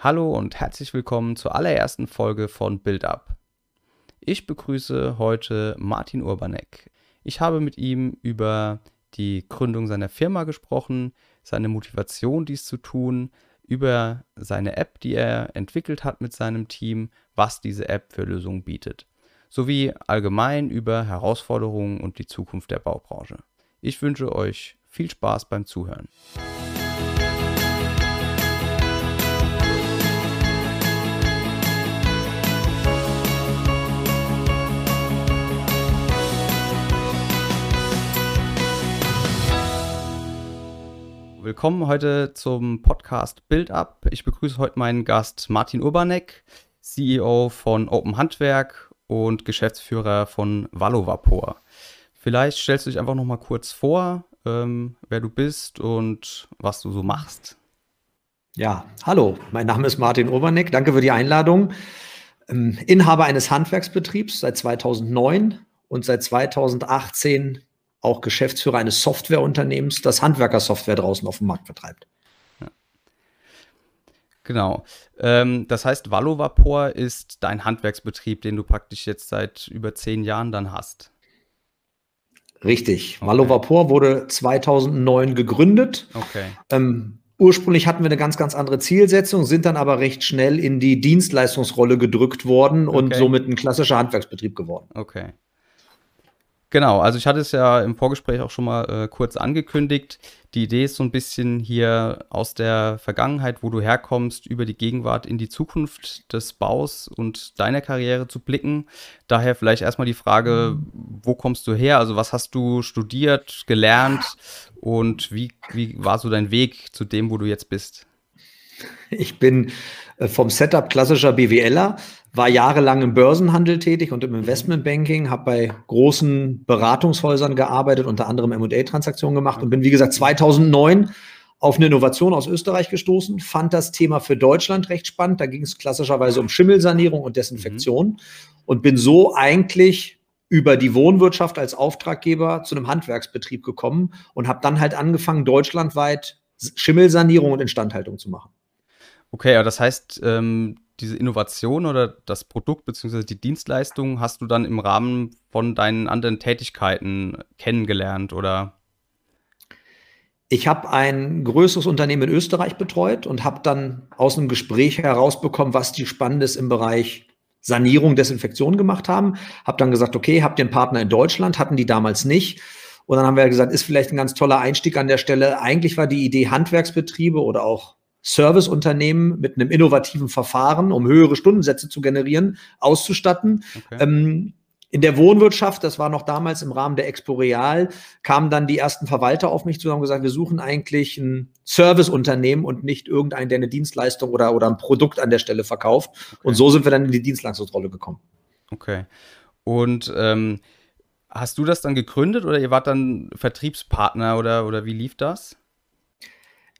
Hallo und herzlich willkommen zur allerersten Folge von Build Up. Ich begrüße heute Martin Urbanek. Ich habe mit ihm über die Gründung seiner Firma gesprochen, seine Motivation, dies zu tun, über seine App, die er entwickelt hat mit seinem Team, was diese App für Lösungen bietet, sowie allgemein über Herausforderungen und die Zukunft der Baubranche. Ich wünsche euch viel Spaß beim Zuhören. Willkommen heute zum Podcast Build Up. Ich begrüße heute meinen Gast Martin Urbanek, CEO von Open Handwerk und Geschäftsführer von Valovapor. Vielleicht stellst du dich einfach noch mal kurz vor, ähm, wer du bist und was du so machst. Ja, hallo, mein Name ist Martin Urbanek. Danke für die Einladung. Ähm, Inhaber eines Handwerksbetriebs seit 2009 und seit 2018 auch Geschäftsführer eines Softwareunternehmens, das Handwerkersoftware draußen auf dem Markt vertreibt. Genau. Ähm, das heißt, Valovapor ist dein Handwerksbetrieb, den du praktisch jetzt seit über zehn Jahren dann hast. Richtig. Okay. Valovapor wurde 2009 gegründet. Okay. Ähm, ursprünglich hatten wir eine ganz, ganz andere Zielsetzung, sind dann aber recht schnell in die Dienstleistungsrolle gedrückt worden und okay. somit ein klassischer Handwerksbetrieb geworden. Okay. Genau, also ich hatte es ja im Vorgespräch auch schon mal äh, kurz angekündigt. Die Idee ist so ein bisschen hier aus der Vergangenheit, wo du herkommst, über die Gegenwart in die Zukunft des Baus und deiner Karriere zu blicken. Daher vielleicht erstmal die Frage, wo kommst du her? Also was hast du studiert, gelernt und wie, wie war so dein Weg zu dem, wo du jetzt bist? Ich bin äh, vom Setup klassischer BWLer, war jahrelang im Börsenhandel tätig und im Investmentbanking, habe bei großen Beratungshäusern gearbeitet, unter anderem M&A-Transaktionen gemacht und bin, wie gesagt, 2009 auf eine Innovation aus Österreich gestoßen, fand das Thema für Deutschland recht spannend. Da ging es klassischerweise um Schimmelsanierung und Desinfektion mhm. und bin so eigentlich über die Wohnwirtschaft als Auftraggeber zu einem Handwerksbetrieb gekommen und habe dann halt angefangen, deutschlandweit Schimmelsanierung und Instandhaltung zu machen. Okay, aber das heißt, ähm, diese Innovation oder das Produkt bzw. die Dienstleistung hast du dann im Rahmen von deinen anderen Tätigkeiten kennengelernt oder? Ich habe ein größeres Unternehmen in Österreich betreut und habe dann aus einem Gespräch herausbekommen, was die Spannendes im Bereich Sanierung, Desinfektion gemacht haben. Habe dann gesagt, okay, habt ihr einen Partner in Deutschland? Hatten die damals nicht. Und dann haben wir gesagt, ist vielleicht ein ganz toller Einstieg an der Stelle. Eigentlich war die Idee, Handwerksbetriebe oder auch Serviceunternehmen mit einem innovativen Verfahren, um höhere Stundensätze zu generieren, auszustatten. Okay. Ähm, in der Wohnwirtschaft, das war noch damals im Rahmen der Expo Real, kamen dann die ersten Verwalter auf mich zu und haben gesagt, wir suchen eigentlich ein Serviceunternehmen und nicht irgendeinen, der eine Dienstleistung oder, oder ein Produkt an der Stelle verkauft. Okay. Und so sind wir dann in die Dienstleistungsrolle gekommen. Okay. Und ähm, hast du das dann gegründet oder ihr wart dann Vertriebspartner oder, oder wie lief das?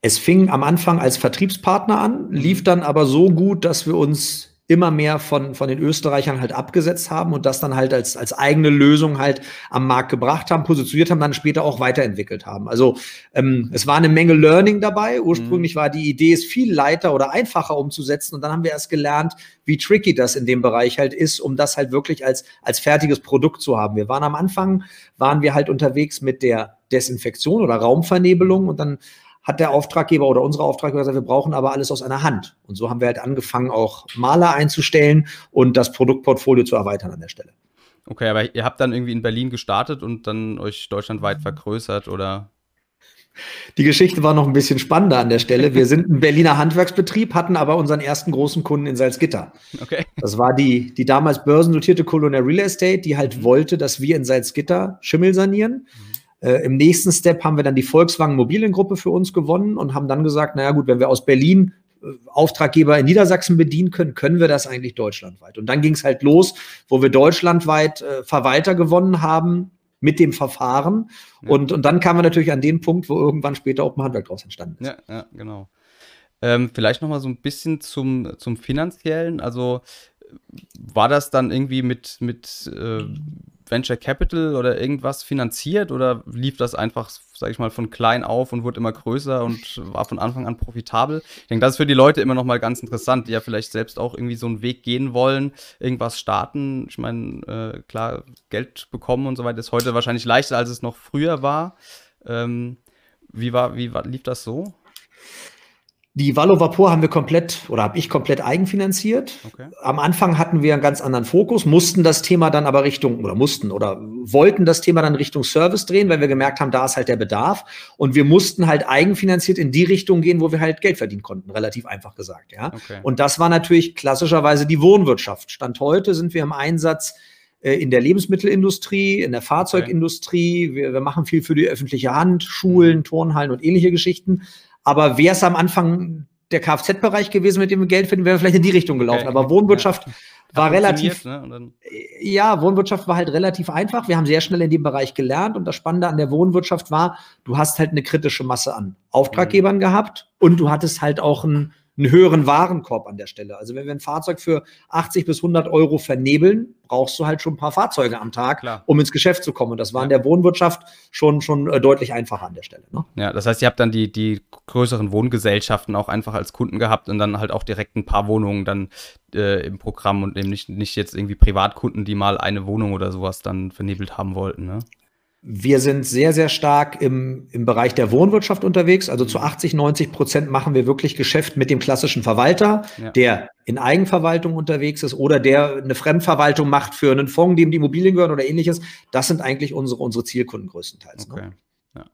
Es fing am Anfang als Vertriebspartner an, lief dann aber so gut, dass wir uns immer mehr von, von den Österreichern halt abgesetzt haben und das dann halt als, als eigene Lösung halt am Markt gebracht haben, positioniert haben, dann später auch weiterentwickelt haben. Also ähm, es war eine Menge Learning dabei. Ursprünglich mhm. war die Idee, es viel leiter oder einfacher umzusetzen und dann haben wir erst gelernt, wie tricky das in dem Bereich halt ist, um das halt wirklich als, als fertiges Produkt zu haben. Wir waren am Anfang, waren wir halt unterwegs mit der Desinfektion oder Raumvernebelung und dann hat der Auftraggeber oder unsere Auftraggeber gesagt, wir brauchen aber alles aus einer Hand. Und so haben wir halt angefangen, auch Maler einzustellen und das Produktportfolio zu erweitern an der Stelle. Okay, aber ihr habt dann irgendwie in Berlin gestartet und dann euch deutschlandweit vergrößert oder? Die Geschichte war noch ein bisschen spannender an der Stelle. Wir sind ein Berliner Handwerksbetrieb, hatten aber unseren ersten großen Kunden in Salzgitter. Okay. Das war die, die damals börsennotierte Colonial Real Estate, die halt mhm. wollte, dass wir in Salzgitter Schimmel sanieren. Mhm. Äh, Im nächsten Step haben wir dann die Volkswagen Mobiliengruppe für uns gewonnen und haben dann gesagt, naja gut, wenn wir aus Berlin äh, Auftraggeber in Niedersachsen bedienen können, können wir das eigentlich deutschlandweit. Und dann ging es halt los, wo wir deutschlandweit äh, Verwalter gewonnen haben mit dem Verfahren. Ja. Und, und dann kamen wir natürlich an den Punkt, wo irgendwann später Open Handwerk daraus entstanden ist. Ja, ja genau. Ähm, vielleicht noch mal so ein bisschen zum, zum Finanziellen. Also war das dann irgendwie mit, mit äh, Venture Capital oder irgendwas finanziert oder lief das einfach, sag ich mal, von klein auf und wurde immer größer und war von Anfang an profitabel? Ich denke, das ist für die Leute immer noch mal ganz interessant, die ja vielleicht selbst auch irgendwie so einen Weg gehen wollen, irgendwas starten. Ich meine, äh, klar, Geld bekommen und so weiter ist heute wahrscheinlich leichter, als es noch früher war. Ähm, wie war, wie war, lief das so? Die Valo Vapor haben wir komplett oder habe ich komplett eigenfinanziert. Okay. Am Anfang hatten wir einen ganz anderen Fokus, mussten das Thema dann aber Richtung oder mussten oder wollten das Thema dann Richtung Service drehen, weil wir gemerkt haben, da ist halt der Bedarf und wir mussten halt eigenfinanziert in die Richtung gehen, wo wir halt Geld verdienen konnten, relativ einfach gesagt, ja. Okay. Und das war natürlich klassischerweise die Wohnwirtschaft. Stand heute sind wir im Einsatz äh, in der Lebensmittelindustrie, in der Fahrzeugindustrie. Wir, wir machen viel für die öffentliche Hand, Schulen, Turnhallen und ähnliche Geschichten. Aber wäre es am Anfang der Kfz-Bereich gewesen, mit dem wir Geld finden, wäre vielleicht in die Richtung gelaufen. Okay. Aber Wohnwirtschaft ja. war relativ, ne? ja, Wohnwirtschaft war halt relativ einfach. Wir haben sehr schnell in dem Bereich gelernt und das Spannende an der Wohnwirtschaft war, du hast halt eine kritische Masse an Auftraggebern mhm. gehabt und du hattest halt auch ein einen höheren Warenkorb an der Stelle. Also wenn wir ein Fahrzeug für 80 bis 100 Euro vernebeln, brauchst du halt schon ein paar Fahrzeuge am Tag, Klar. um ins Geschäft zu kommen. Und das war ja. in der Wohnwirtschaft schon, schon äh, deutlich einfacher an der Stelle. Ne? Ja, das heißt, ihr habt dann die, die größeren Wohngesellschaften auch einfach als Kunden gehabt und dann halt auch direkt ein paar Wohnungen dann äh, im Programm und eben nicht, nicht jetzt irgendwie Privatkunden, die mal eine Wohnung oder sowas dann vernebelt haben wollten. Ne? Wir sind sehr, sehr stark im, im Bereich der Wohnwirtschaft unterwegs. Also zu 80, 90 Prozent machen wir wirklich Geschäft mit dem klassischen Verwalter, ja. der in Eigenverwaltung unterwegs ist oder der eine Fremdverwaltung macht für einen Fonds, dem die Immobilien gehören oder ähnliches. Das sind eigentlich unsere, unsere Zielkunden größtenteils. Ne? Okay. Ne? Ja.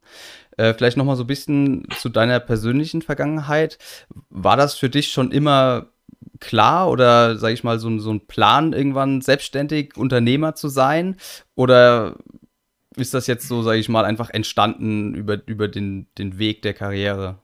Äh, vielleicht noch mal so ein bisschen zu deiner persönlichen Vergangenheit. War das für dich schon immer klar oder sage ich mal so, so ein Plan, irgendwann selbstständig Unternehmer zu sein? Oder ist das jetzt so, sage ich mal, einfach entstanden über, über den, den Weg der Karriere?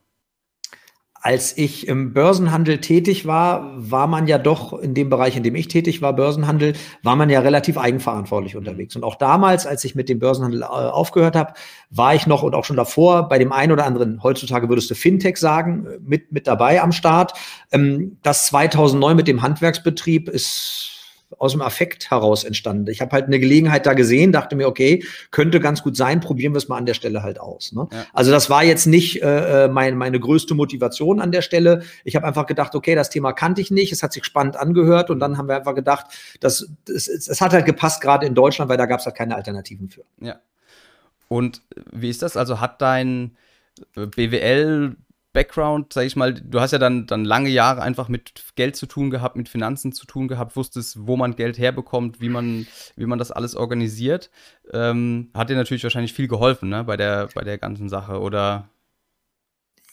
Als ich im Börsenhandel tätig war, war man ja doch in dem Bereich, in dem ich tätig war, Börsenhandel, war man ja relativ eigenverantwortlich unterwegs. Und auch damals, als ich mit dem Börsenhandel äh, aufgehört habe, war ich noch und auch schon davor bei dem einen oder anderen, heutzutage würdest du Fintech sagen, mit, mit dabei am Start. Ähm, das 2009 mit dem Handwerksbetrieb ist aus dem Affekt heraus entstanden. Ich habe halt eine Gelegenheit da gesehen, dachte mir, okay, könnte ganz gut sein, probieren wir es mal an der Stelle halt aus. Ne? Ja. Also das war jetzt nicht äh, äh, mein, meine größte Motivation an der Stelle. Ich habe einfach gedacht, okay, das Thema kannte ich nicht, es hat sich spannend angehört und dann haben wir einfach gedacht, dass es, es hat halt gepasst, gerade in Deutschland, weil da gab es halt keine Alternativen für. Ja. Und wie ist das? Also hat dein BWL Background, sag ich mal, du hast ja dann, dann lange Jahre einfach mit Geld zu tun gehabt, mit Finanzen zu tun gehabt, wusstest, wo man Geld herbekommt, wie man, wie man das alles organisiert. Ähm, hat dir natürlich wahrscheinlich viel geholfen, ne, bei der, bei der ganzen Sache, oder?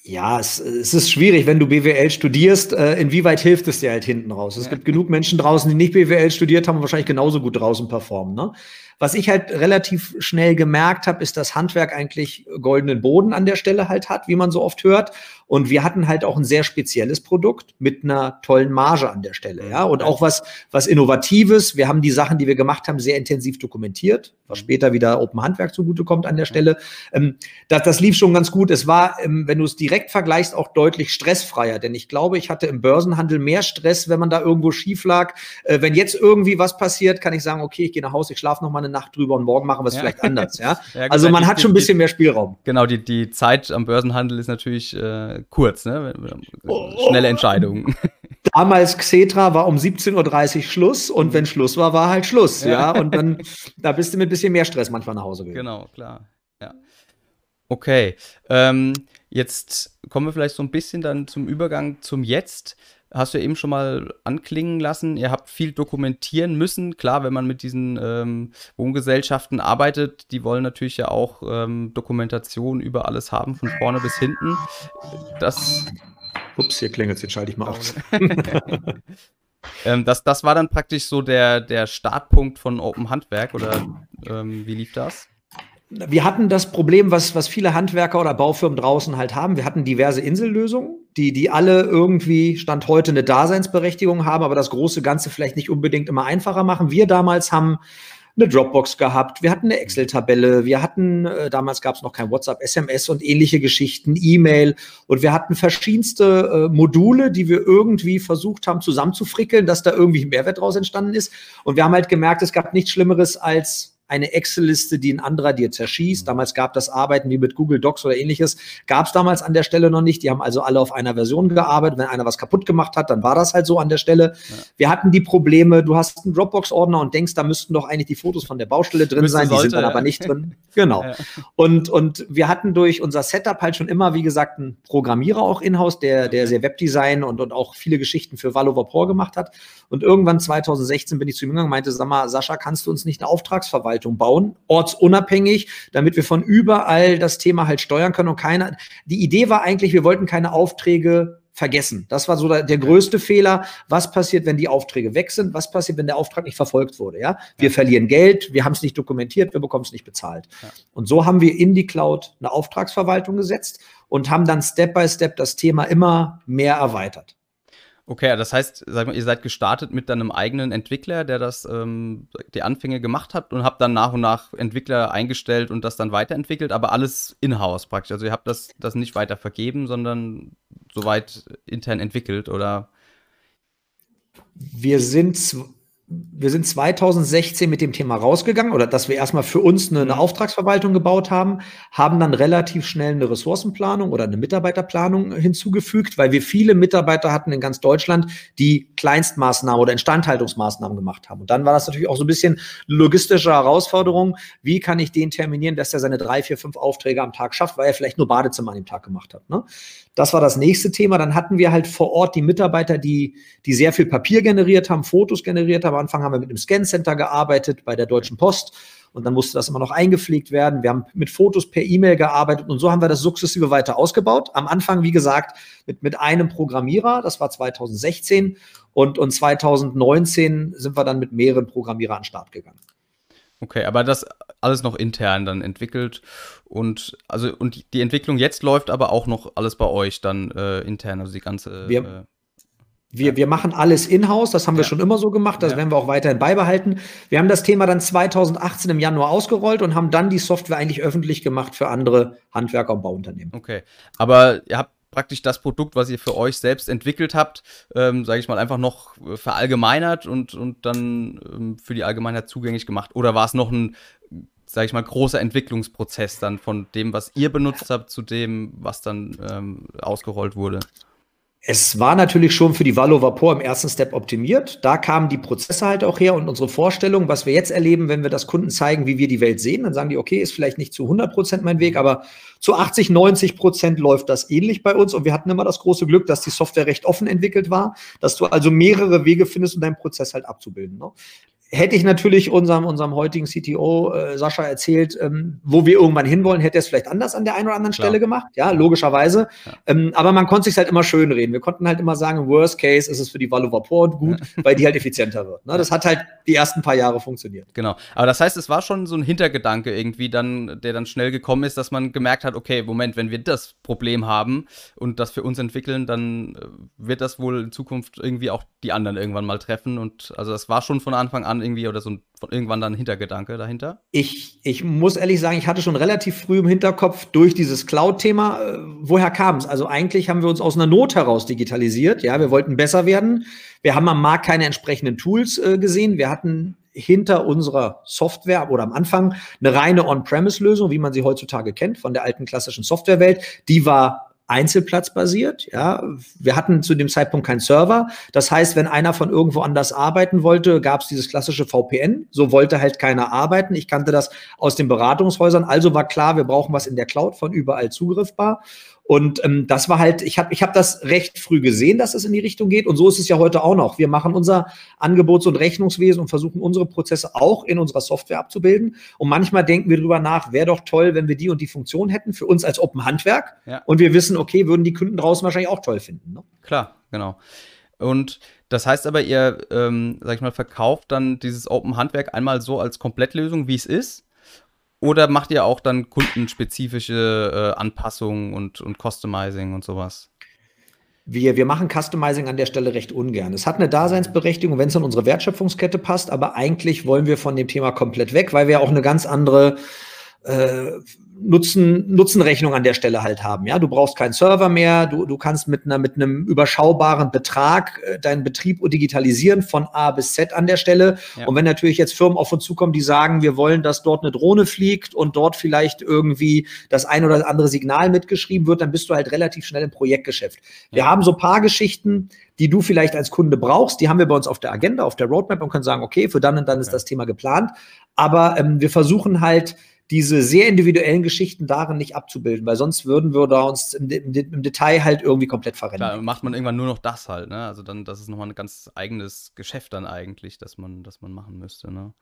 Ja, es, es ist schwierig, wenn du BWL studierst, äh, inwieweit hilft es dir halt hinten raus? Es ja. gibt genug Menschen draußen, die nicht BWL studiert haben und wahrscheinlich genauso gut draußen performen, ne? Was ich halt relativ schnell gemerkt habe, ist, dass Handwerk eigentlich goldenen Boden an der Stelle halt hat, wie man so oft hört. Und wir hatten halt auch ein sehr spezielles Produkt mit einer tollen Marge an der Stelle, ja. Und auch was, was Innovatives. Wir haben die Sachen, die wir gemacht haben, sehr intensiv dokumentiert, was später wieder Open Handwerk zugutekommt an der Stelle. Ähm, das, das lief schon ganz gut. Es war, ähm, wenn du es direkt vergleichst, auch deutlich stressfreier. Denn ich glaube, ich hatte im Börsenhandel mehr Stress, wenn man da irgendwo schief lag. Äh, wenn jetzt irgendwie was passiert, kann ich sagen, okay, ich gehe nach Hause, ich schlafe noch mal eine Nacht drüber und morgen machen wir es ja. vielleicht anders, ja. ja also man die, hat schon ein bisschen die, mehr Spielraum. Genau, die, die Zeit am Börsenhandel ist natürlich äh, kurz, ne? Schnelle Entscheidungen. Damals Xetra war um 17.30 Uhr Schluss und wenn Schluss war, war halt Schluss, ja. ja? Und dann, da bist du mit ein bisschen mehr Stress manchmal nach Hause gegangen. Genau, klar. Ja. Okay. Ähm, jetzt kommen wir vielleicht so ein bisschen dann zum Übergang zum Jetzt hast du ja eben schon mal anklingen lassen. Ihr habt viel dokumentieren müssen. Klar, wenn man mit diesen ähm, Wohngesellschaften arbeitet, die wollen natürlich ja auch ähm, Dokumentation über alles haben, von vorne bis hinten. Das. Ups, hier klingelt es, jetzt schalte ich mal aus. ähm, das, das war dann praktisch so der, der Startpunkt von Open Handwerk oder ähm, wie lief das? Wir hatten das Problem, was, was viele Handwerker oder Baufirmen draußen halt haben. Wir hatten diverse Insellösungen, die, die alle irgendwie Stand heute eine Daseinsberechtigung haben, aber das große Ganze vielleicht nicht unbedingt immer einfacher machen. Wir damals haben eine Dropbox gehabt, wir hatten eine Excel-Tabelle, wir hatten, äh, damals gab es noch kein WhatsApp, SMS und ähnliche Geschichten, E-Mail und wir hatten verschiedenste äh, Module, die wir irgendwie versucht haben zusammenzufrickeln, dass da irgendwie ein Mehrwert draus entstanden ist. Und wir haben halt gemerkt, es gab nichts Schlimmeres als eine Excel-Liste, die ein anderer dir zerschießt. Mhm. Damals gab das Arbeiten wie mit Google Docs oder ähnliches, gab es damals an der Stelle noch nicht. Die haben also alle auf einer Version gearbeitet. Wenn einer was kaputt gemacht hat, dann war das halt so an der Stelle. Ja. Wir hatten die Probleme, du hast einen Dropbox-Ordner und denkst, da müssten doch eigentlich die Fotos von der Baustelle drin Müsste sein, die sind dann ja. aber nicht drin. Genau. Ja. Und, und wir hatten durch unser Setup halt schon immer, wie gesagt, einen Programmierer auch in-house, der, der sehr Webdesign und, und auch viele Geschichten für Valo Vapor gemacht hat. Und irgendwann 2016 bin ich zu ihm gegangen und meinte, sag mal, Sascha, kannst du uns nicht eine Auftragsverwaltung Verwaltung bauen, ortsunabhängig, damit wir von überall das Thema halt steuern können und keiner. Die Idee war eigentlich, wir wollten keine Aufträge vergessen. Das war so der, der, größte Fehler. Was passiert, wenn die Aufträge weg sind? Was passiert, wenn der Auftrag nicht verfolgt wurde? Ja, wir ja. verlieren Geld, wir haben es nicht dokumentiert, wir bekommen es nicht bezahlt. Ja. Und so haben wir in die Cloud eine Auftragsverwaltung gesetzt und haben dann Step by Step das Thema immer mehr erweitert. Okay, das heißt, sag mal, ihr seid gestartet mit einem eigenen Entwickler, der das ähm, die Anfänge gemacht hat und habt dann nach und nach Entwickler eingestellt und das dann weiterentwickelt, aber alles in-house praktisch. Also ihr habt das, das nicht weiter vergeben, sondern soweit intern entwickelt oder? Wir sind wir sind 2016 mit dem Thema rausgegangen oder dass wir erstmal für uns eine, eine, mhm. Auftragsverwaltung gebaut haben, haben dann relativ schnell eine Ressourcenplanung oder eine Mitarbeiterplanung hinzugefügt, weil wir viele Mitarbeiter hatten in ganz Deutschland, die Kleinstmaßnahmen oder Instandhaltungsmaßnahmen gemacht haben. Und dann war das natürlich auch so ein bisschen logistische Herausforderung. Wie kann ich den terminieren, dass er seine drei, vier, fünf Aufträge am Tag schafft, weil er vielleicht nur Badezimmer an dem Tag gemacht hat. Ne? Das war das nächste Thema. Dann hatten wir halt vor Ort die Mitarbeiter, die, die sehr viel Papier generiert haben, Fotos generiert haben, am Anfang haben wir mit einem Scan-Center gearbeitet bei der Deutschen Post und dann musste das immer noch eingepflegt werden. Wir haben mit Fotos per E-Mail gearbeitet und so haben wir das sukzessive weiter ausgebaut. Am Anfang, wie gesagt, mit, mit einem Programmierer, das war 2016 und, und 2019 sind wir dann mit mehreren Programmierern an den Start gegangen. Okay, aber das alles noch intern dann entwickelt und also und die Entwicklung jetzt läuft aber auch noch alles bei euch dann äh, intern, also die ganze. Wir, äh, wir, wir machen alles in-house, das haben wir schon immer so gemacht, das ja. werden wir auch weiterhin beibehalten. Wir haben das Thema dann 2018 im Januar ausgerollt und haben dann die Software eigentlich öffentlich gemacht für andere Handwerker und Bauunternehmen. Okay, aber ihr habt praktisch das Produkt, was ihr für euch selbst entwickelt habt, ähm, sage ich mal, einfach noch verallgemeinert und, und dann ähm, für die Allgemeinheit zugänglich gemacht? Oder war es noch ein, sage ich mal, großer Entwicklungsprozess dann von dem, was ihr benutzt habt, zu dem, was dann ähm, ausgerollt wurde? Es war natürlich schon für die Valo Vapor im ersten Step optimiert. Da kamen die Prozesse halt auch her und unsere Vorstellung, was wir jetzt erleben, wenn wir das Kunden zeigen, wie wir die Welt sehen, dann sagen die, okay, ist vielleicht nicht zu 100 Prozent mein Weg, aber zu 80, 90 Prozent läuft das ähnlich bei uns und wir hatten immer das große Glück, dass die Software recht offen entwickelt war, dass du also mehrere Wege findest, um deinen Prozess halt abzubilden. Ne? Hätte ich natürlich unserem, unserem heutigen CTO äh, Sascha erzählt, ähm, wo wir irgendwann hinwollen, hätte er es vielleicht anders an der einen oder anderen Klar. Stelle gemacht. Ja, logischerweise. Ja. Ähm, aber man konnte sich halt immer schön reden. Wir konnten halt immer sagen, im Worst Case ist es für die Valo Vapor gut, ja. weil die halt effizienter wird. Ne? Das hat halt die ersten paar Jahre funktioniert. Genau. Aber das heißt, es war schon so ein Hintergedanke irgendwie dann, der dann schnell gekommen ist, dass man gemerkt hat, okay, Moment, wenn wir das Problem haben und das für uns entwickeln, dann äh, wird das wohl in Zukunft irgendwie auch die anderen irgendwann mal treffen. Und also das war schon von Anfang an irgendwie oder so ein, irgendwann dann ein Hintergedanke dahinter? Ich, ich muss ehrlich sagen, ich hatte schon relativ früh im Hinterkopf durch dieses Cloud-Thema, äh, woher kam es? Also eigentlich haben wir uns aus einer Not heraus digitalisiert. Ja, wir wollten besser werden. Wir haben am Markt keine entsprechenden Tools äh, gesehen. Wir hatten hinter unserer Software oder am Anfang eine reine On-Premise-Lösung, wie man sie heutzutage kennt von der alten klassischen Softwarewelt. Die war einzelplatzbasiert. Ja, wir hatten zu dem Zeitpunkt keinen Server. Das heißt, wenn einer von irgendwo anders arbeiten wollte, gab es dieses klassische VPN. So wollte halt keiner arbeiten. Ich kannte das aus den Beratungshäusern. Also war klar, wir brauchen was in der Cloud von überall zugriffbar. Und ähm, das war halt, ich habe ich hab das recht früh gesehen, dass es in die Richtung geht. Und so ist es ja heute auch noch. Wir machen unser Angebots- und Rechnungswesen und versuchen unsere Prozesse auch in unserer Software abzubilden. Und manchmal denken wir drüber nach, wäre doch toll, wenn wir die und die Funktion hätten für uns als Open Handwerk. Ja. Und wir wissen, okay, würden die Kunden draußen wahrscheinlich auch toll finden. Ne? Klar, genau. Und das heißt aber, ihr, ähm, sag ich mal, verkauft dann dieses Open Handwerk einmal so als Komplettlösung, wie es ist oder macht ihr auch dann kundenspezifische äh, Anpassungen und, und Customizing und sowas? wir, wir machen Customizing an der Stelle recht ungern. Es hat eine Daseinsberechtigung, wenn es in unsere Wertschöpfungskette passt, aber eigentlich wollen wir von dem Thema komplett weg, weil wir auch eine ganz andere äh, Nutzen, Nutzenrechnung an der Stelle halt haben. Ja, du brauchst keinen Server mehr, du, du kannst mit einer, mit einem überschaubaren Betrag äh, deinen Betrieb digitalisieren von A bis Z an der Stelle. Ja. Und wenn natürlich jetzt Firmen auf uns zukommen, die sagen, wir wollen, dass dort eine Drohne fliegt und dort vielleicht irgendwie das ein oder andere Signal mitgeschrieben wird, dann bist du halt relativ schnell im Projektgeschäft. Ja. Wir haben so paar Geschichten, die du vielleicht als Kunde brauchst, die haben wir bei uns auf der Agenda, auf der Roadmap und können sagen, okay, für dann und dann ist ja. das Thema geplant. Aber ähm, wir versuchen halt, diese sehr individuellen Geschichten darin nicht abzubilden, weil sonst würden wir da uns im, im, im Detail halt irgendwie komplett verrennen. Da macht man irgendwann nur noch das halt, ne? Also dann, das ist nochmal ein ganz eigenes Geschäft dann eigentlich, das man, das man machen müsste, ne?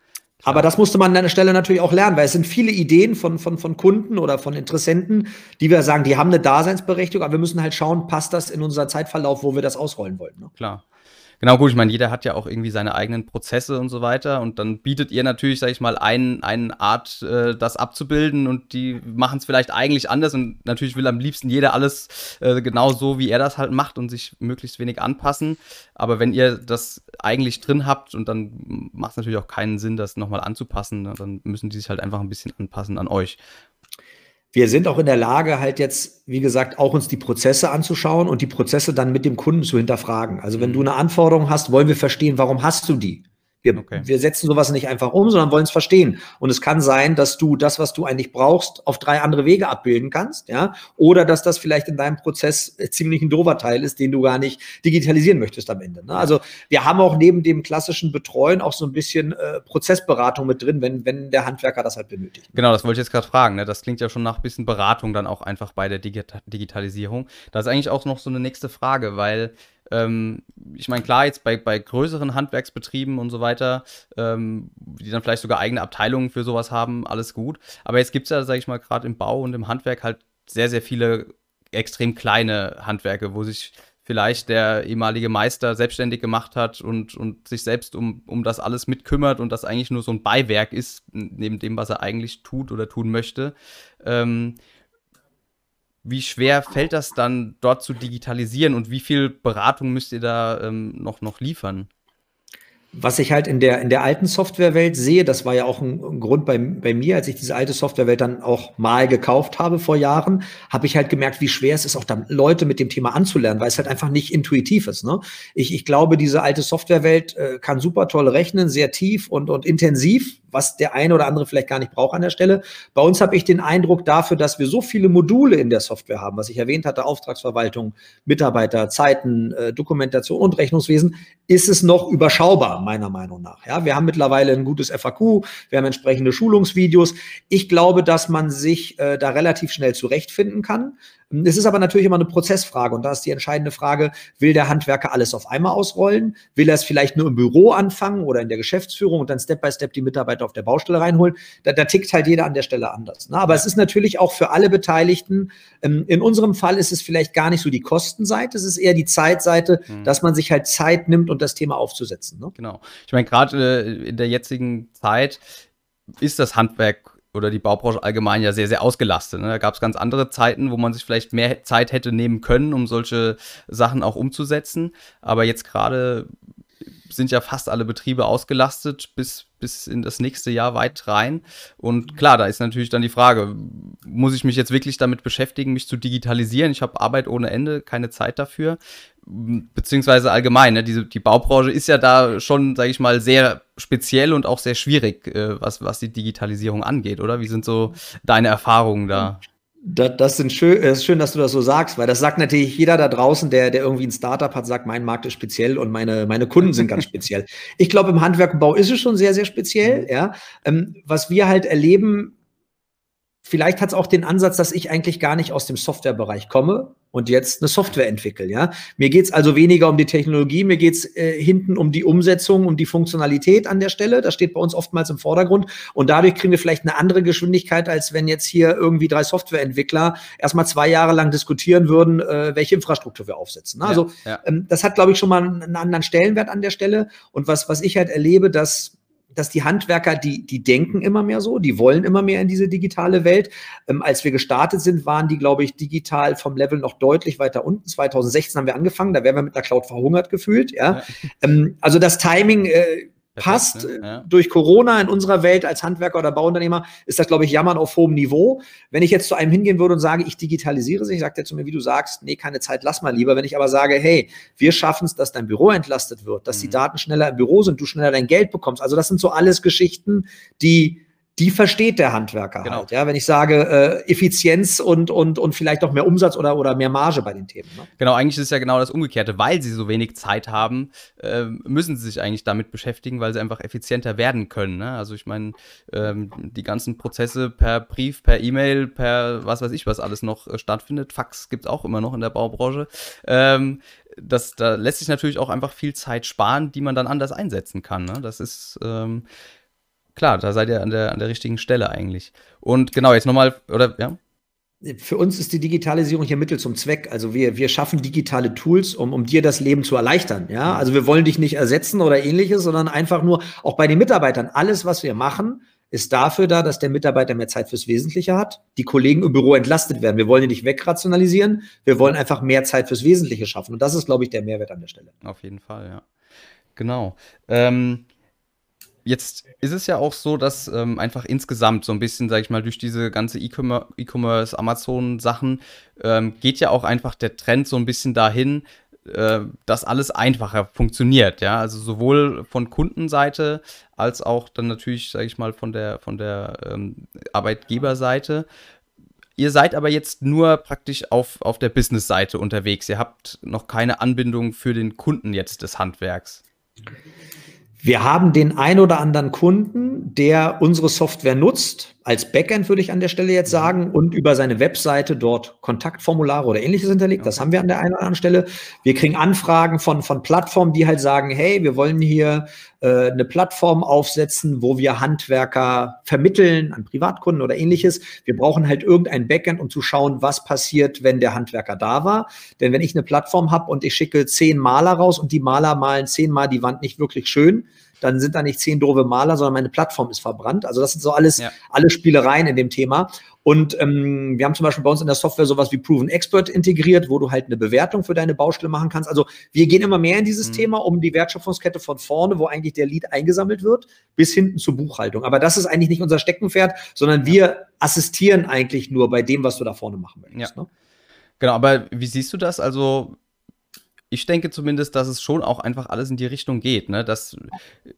Aber das musste man an der Stelle natürlich auch lernen, weil es sind viele Ideen von, von, von Kunden oder von Interessenten, die wir sagen, die haben eine Daseinsberechtigung, aber wir müssen halt schauen, passt das in unser Zeitverlauf, wo wir das ausrollen wollen. Ne? Klar. Genau, gut, ich meine, jeder hat ja auch irgendwie seine eigenen Prozesse und so weiter. Und dann bietet ihr natürlich, sag ich mal, ein, eine Art, äh, das abzubilden und die machen es vielleicht eigentlich anders. Und natürlich will am liebsten jeder alles äh, genau so, wie er das halt macht und sich möglichst wenig anpassen. Aber wenn ihr das eigentlich drin habt und dann macht es natürlich auch keinen Sinn, das nochmal anzupassen, ne, dann müssen die sich halt einfach ein bisschen anpassen an euch wir sind auch in der Lage, halt jetzt, wie gesagt, auch uns die Prozesse anzuschauen und die Prozesse dann mit dem Kunden zu hinterfragen. Also wenn du mhm. eine Anforderung hast, wollen wir verstehen, warum hast du die? Wir, okay. wir setzen sowas nicht einfach um, sondern wollen es verstehen. Und es kann sein, dass du das, was du eigentlich brauchst, auf drei andere Wege abbilden kannst, ja, oder dass das vielleicht in deinem Prozess ziemlich ein dover Teil ist, den du gar nicht digitalisieren möchtest am Ende. Ne? Also wir haben auch neben dem klassischen Betreuen auch so ein bisschen äh, Prozessberatung mit drin, wenn, wenn der Handwerker das halt benötigt. Genau, das wollte ich jetzt gerade fragen. Ne? Das klingt ja schon nach ein bisschen Beratung dann auch einfach bei der Digita Digitalisierung. Das ist eigentlich auch noch so eine nächste Frage, weil ähm, ich meine, klar, jetzt bei, bei größeren Handwerksbetrieben und so weiter, ähm, die dann vielleicht sogar eigene Abteilungen für sowas haben, alles gut. Aber jetzt gibt es ja, sage ich mal, gerade im Bau und im Handwerk halt sehr, sehr viele extrem kleine Handwerke, wo sich vielleicht der ehemalige Meister selbstständig gemacht hat und, und sich selbst um, um das alles mitkümmert und das eigentlich nur so ein Beiwerk ist, neben dem, was er eigentlich tut oder tun möchte. Ähm, wie schwer fällt das dann dort zu digitalisieren und wie viel Beratung müsst ihr da ähm, noch, noch liefern? Was ich halt in der, in der alten Softwarewelt sehe, das war ja auch ein, ein, Grund bei, bei mir, als ich diese alte Softwarewelt dann auch mal gekauft habe vor Jahren, habe ich halt gemerkt, wie schwer es ist, auch dann Leute mit dem Thema anzulernen, weil es halt einfach nicht intuitiv ist. Ne? Ich, ich glaube, diese alte Softwarewelt äh, kann super toll rechnen, sehr tief und, und intensiv, was der eine oder andere vielleicht gar nicht braucht an der Stelle. Bei uns habe ich den Eindruck dafür, dass wir so viele Module in der Software haben, was ich erwähnt hatte, Auftragsverwaltung, Mitarbeiter, Zeiten, äh, Dokumentation und Rechnungswesen, ist es noch überschaubar, meiner Meinung nach. Ja, wir haben mittlerweile ein gutes FAQ, wir haben entsprechende Schulungsvideos. Ich glaube, dass man sich äh, da relativ schnell zurechtfinden kann. Es ist aber natürlich immer eine Prozessfrage und da ist die entscheidende Frage, will der Handwerker alles auf einmal ausrollen? Will er es vielleicht nur im Büro anfangen oder in der Geschäftsführung und dann Step by Step die Mitarbeiter auf der Baustelle reinholen? Da, da tickt halt jeder an der Stelle anders. Ne? Aber es ist natürlich auch für alle Beteiligten, ähm, in unserem Fall ist es vielleicht gar nicht so die Kostenseite, es ist eher die Zeitseite, mhm. dass man sich halt Zeit nimmt und das Thema aufzusetzen. Ne? Genau. Ich meine, gerade äh, in der jetzigen Zeit ist das Handwerk oder die Baubranche allgemein ja sehr, sehr ausgelastet. Ne? Da gab es ganz andere Zeiten, wo man sich vielleicht mehr Zeit hätte nehmen können, um solche Sachen auch umzusetzen. Aber jetzt gerade sind ja fast alle Betriebe ausgelastet bis, bis in das nächste Jahr weit rein. Und klar, da ist natürlich dann die Frage, muss ich mich jetzt wirklich damit beschäftigen, mich zu digitalisieren? Ich habe Arbeit ohne Ende, keine Zeit dafür. Beziehungsweise allgemein, ne? Diese, die Baubranche ist ja da schon, sage ich mal, sehr speziell und auch sehr schwierig, äh, was, was die Digitalisierung angeht, oder? Wie sind so deine Erfahrungen da? Das, das sind schön, es ist schön, dass du das so sagst, weil das sagt natürlich jeder da draußen, der, der irgendwie ein Startup hat, sagt, mein Markt ist speziell und meine, meine Kunden sind ganz speziell. Ich glaube, im Handwerk und Bau ist es schon sehr, sehr speziell, mhm. ja. Ähm, was wir halt erleben, vielleicht hat es auch den Ansatz, dass ich eigentlich gar nicht aus dem Softwarebereich komme und jetzt eine Software entwickle. Ja? Mir geht's also weniger um die Technologie, mir geht's äh, hinten um die Umsetzung, um die Funktionalität an der Stelle. Das steht bei uns oftmals im Vordergrund. Und dadurch kriegen wir vielleicht eine andere Geschwindigkeit, als wenn jetzt hier irgendwie drei Softwareentwickler erstmal zwei Jahre lang diskutieren würden, äh, welche Infrastruktur wir aufsetzen. Ne? Also ja. ähm, das hat, glaube ich, schon mal einen anderen Stellenwert an der Stelle. Und was, was ich halt erlebe, dass dass die Handwerker, die, die denken immer mehr so, die wollen immer mehr in diese digitale Welt. Ähm, als wir gestartet sind, waren die, glaube ich, digital vom Level noch deutlich weiter unten. 2016 haben wir angefangen, da wären wir mit einer Cloud verhungert gefühlt. Ja. ja. Ähm, also das Timing äh, passt. Ne? Ja. Durch Corona in unserer Welt als Handwerker oder Bauunternehmer ist das, glaube ich, Jammern auf hohem Niveau. Wenn ich jetzt zu einem hingehen würde und sage, ich digitalisiere sich, sagt er zu mir, wie du sagst, nee, keine Zeit, lass mal lieber. Wenn ich aber sage, hey, wir schaffen es, dass dein Büro entlastet wird, dass mhm. die Daten schneller im Büro sind, du schneller dein Geld bekommst. Also das sind so alles Geschichten, die die versteht der Handwerker genau. halt. Ja, wenn ich sage äh, Effizienz und, und, und vielleicht auch mehr Umsatz oder, oder mehr Marge bei den Themen. Ne? Genau, eigentlich ist es ja genau das Umgekehrte. Weil sie so wenig Zeit haben, äh, müssen sie sich eigentlich damit beschäftigen, weil sie einfach effizienter werden können. Ne? Also ich meine, ähm, die ganzen Prozesse per Brief, per E-Mail, per was weiß ich, was alles noch äh, stattfindet. Fax gibt es auch immer noch in der Baubranche. Ähm, das, da lässt sich natürlich auch einfach viel Zeit sparen, die man dann anders einsetzen kann. Ne? Das ist ähm, klar, da seid ihr an der, an der richtigen Stelle eigentlich. Und genau, jetzt nochmal, oder ja? Für uns ist die Digitalisierung hier Mittel zum Zweck. Also wir, wir schaffen digitale Tools, um, um dir das Leben zu erleichtern. Ja, also wir wollen dich nicht ersetzen oder ähnliches, sondern einfach nur auch bei den Mitarbeitern. Alles, was wir machen, ist dafür da, dass der Mitarbeiter mehr Zeit fürs Wesentliche hat, die Kollegen im Büro entlastet werden. Wir wollen ihn nicht wegrationalisieren, wir wollen einfach mehr Zeit fürs Wesentliche schaffen. Und das ist, glaube ich, der Mehrwert an der Stelle. Auf jeden Fall, ja. Genau. Ähm, Jetzt ist es ja auch so, dass ähm, einfach insgesamt so ein bisschen, sag ich mal, durch diese ganze E-Commerce, Amazon-Sachen ähm, geht ja auch einfach der Trend so ein bisschen dahin, äh, dass alles einfacher funktioniert, ja. Also sowohl von Kundenseite als auch dann natürlich, sag ich mal, von der, von der ähm, Arbeitgeberseite. Ihr seid aber jetzt nur praktisch auf, auf der Business-Seite unterwegs. Ihr habt noch keine Anbindung für den Kunden jetzt des Handwerks. Wir haben den ein oder anderen Kunden, der unsere Software nutzt, als Backend würde ich an der Stelle jetzt mhm. sagen, und über seine Webseite dort Kontaktformulare oder ähnliches hinterlegt. Das haben wir an der einen oder anderen Stelle. Wir kriegen Anfragen von, von Plattformen, die halt sagen, hey, wir wollen hier äh, eine Plattform aufsetzen, wo wir Handwerker vermitteln an Privatkunden oder ähnliches. Wir brauchen halt irgendein Backend, um zu schauen, was passiert, wenn der Handwerker da war. Denn wenn ich eine Plattform habe und ich schicke zehn Maler raus und die Maler malen zehnmal die Wand nicht wirklich schön, dann sind da nicht zehn doofe Maler, sondern meine Plattform ist verbrannt. Also das sind so alles, ja. alle Spielereien in dem Thema. Und ähm, wir haben zum Beispiel bei uns in der Software sowas wie Proven Expert integriert, wo du halt eine Bewertung für deine Baustelle machen kannst. Also wir gehen immer mehr in dieses mhm. Thema um die Wertschöpfungskette von vorne, wo eigentlich der Lead eingesammelt wird, bis hinten zur Buchhaltung. Aber das ist eigentlich nicht unser Steckenpferd, sondern wir assistieren eigentlich nur bei dem, was du da vorne machen möchtest. Ja. Ne? Genau, aber wie siehst du das? Also ich denke zumindest, dass es schon auch einfach alles in die Richtung geht. Ne? Dass,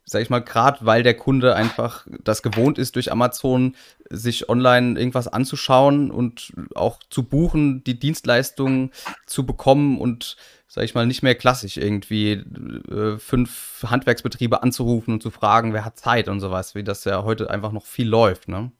sag ich mal, gerade weil der Kunde einfach das gewohnt ist, durch Amazon sich online irgendwas anzuschauen und auch zu buchen, die Dienstleistungen zu bekommen und, sag ich mal, nicht mehr klassisch irgendwie äh, fünf Handwerksbetriebe anzurufen und zu fragen, wer hat Zeit und sowas, wie das ja heute einfach noch viel läuft. Ne?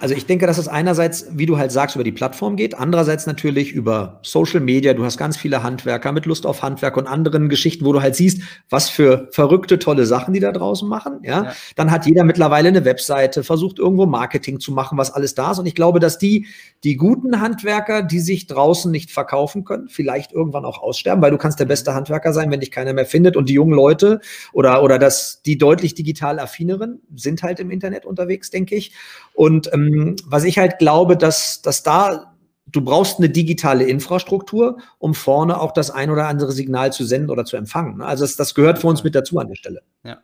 Also ich denke, dass es einerseits, wie du halt sagst, über die Plattform geht, andererseits natürlich über Social Media. Du hast ganz viele Handwerker mit Lust auf Handwerk und anderen Geschichten, wo du halt siehst, was für verrückte, tolle Sachen die da draußen machen. Ja? ja. Dann hat jeder mittlerweile eine Webseite, versucht irgendwo Marketing zu machen, was alles da ist. Und ich glaube, dass die, die guten Handwerker, die sich draußen nicht verkaufen können, vielleicht irgendwann auch aussterben, weil du kannst der beste Handwerker sein, wenn dich keiner mehr findet. Und die jungen Leute oder, oder das, die deutlich digital affineren sind halt im Internet unterwegs, denke ich. Und ähm, was ich halt glaube, dass, dass da du brauchst eine digitale Infrastruktur, um vorne auch das ein oder andere Signal zu senden oder zu empfangen. Also das, das gehört für uns mit dazu an der Stelle. Ja,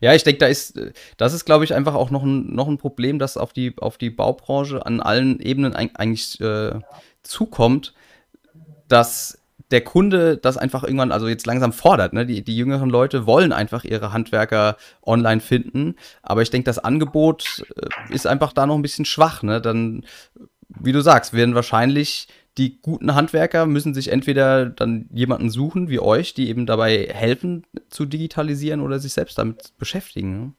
ja ich denke, da ist, das ist, glaube ich, einfach auch noch ein, noch ein Problem, das auf die, auf die Baubranche an allen Ebenen eigentlich äh, zukommt, dass der Kunde das einfach irgendwann, also jetzt langsam fordert. Ne? Die, die jüngeren Leute wollen einfach ihre Handwerker online finden. Aber ich denke, das Angebot äh, ist einfach da noch ein bisschen schwach. Ne? Dann, wie du sagst, werden wahrscheinlich die guten Handwerker müssen sich entweder dann jemanden suchen wie euch, die eben dabei helfen zu digitalisieren oder sich selbst damit beschäftigen. Ne?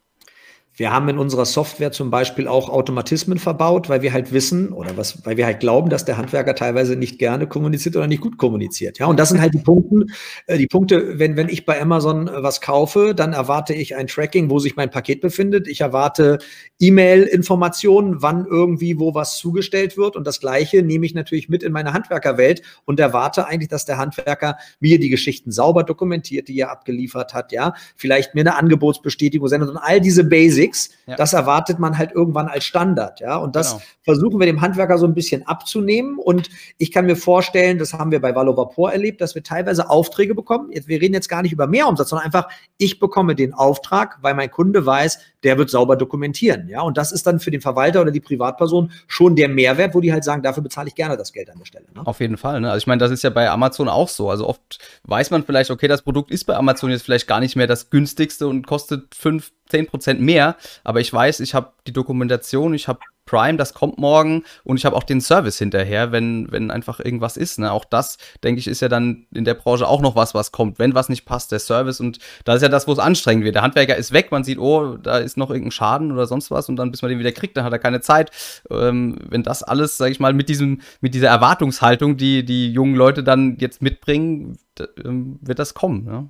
Wir haben in unserer Software zum Beispiel auch Automatismen verbaut, weil wir halt wissen oder was, weil wir halt glauben, dass der Handwerker teilweise nicht gerne kommuniziert oder nicht gut kommuniziert. Ja, und das sind halt die Punkte, äh, die Punkte, wenn, wenn ich bei Amazon äh, was kaufe, dann erwarte ich ein Tracking, wo sich mein Paket befindet. Ich erwarte E-Mail-Informationen, wann irgendwie wo was zugestellt wird. Und das Gleiche nehme ich natürlich mit in meine Handwerkerwelt und erwarte eigentlich, dass der Handwerker mir die Geschichten sauber dokumentiert, die er abgeliefert hat. Ja, vielleicht mir eine Angebotsbestätigung sendet und all diese Basics Basics, ja. das erwartet man halt irgendwann als Standard, ja. Und das genau. versuchen wir dem Handwerker so ein bisschen abzunehmen. Und ich kann mir vorstellen, das haben wir bei Valo Vapor erlebt, dass wir teilweise Aufträge bekommen. Jetzt, wir reden jetzt gar nicht über Mehrumsatz, sondern einfach, ich bekomme den Auftrag, weil mein Kunde weiß, der wird sauber dokumentieren, ja. Und das ist dann für den Verwalter oder die Privatperson schon der Mehrwert, wo die halt sagen, dafür bezahle ich gerne das Geld an der Stelle. Ne? Auf jeden Fall, ne? Also ich meine, das ist ja bei Amazon auch so. Also oft weiß man vielleicht, okay, das Produkt ist bei Amazon jetzt vielleicht gar nicht mehr das günstigste und kostet fünf 10% mehr, aber ich weiß, ich habe die Dokumentation, ich habe Prime, das kommt morgen und ich habe auch den Service hinterher, wenn, wenn einfach irgendwas ist. Ne? Auch das, denke ich, ist ja dann in der Branche auch noch was, was kommt, wenn was nicht passt, der Service. Und da ist ja das, wo es anstrengend wird. Der Handwerker ist weg, man sieht, oh, da ist noch irgendein Schaden oder sonst was und dann, bis man den wieder kriegt, dann hat er keine Zeit. Ähm, wenn das alles, sage ich mal, mit, diesem, mit dieser Erwartungshaltung, die die jungen Leute dann jetzt mitbringen, ähm, wird das kommen. Ne?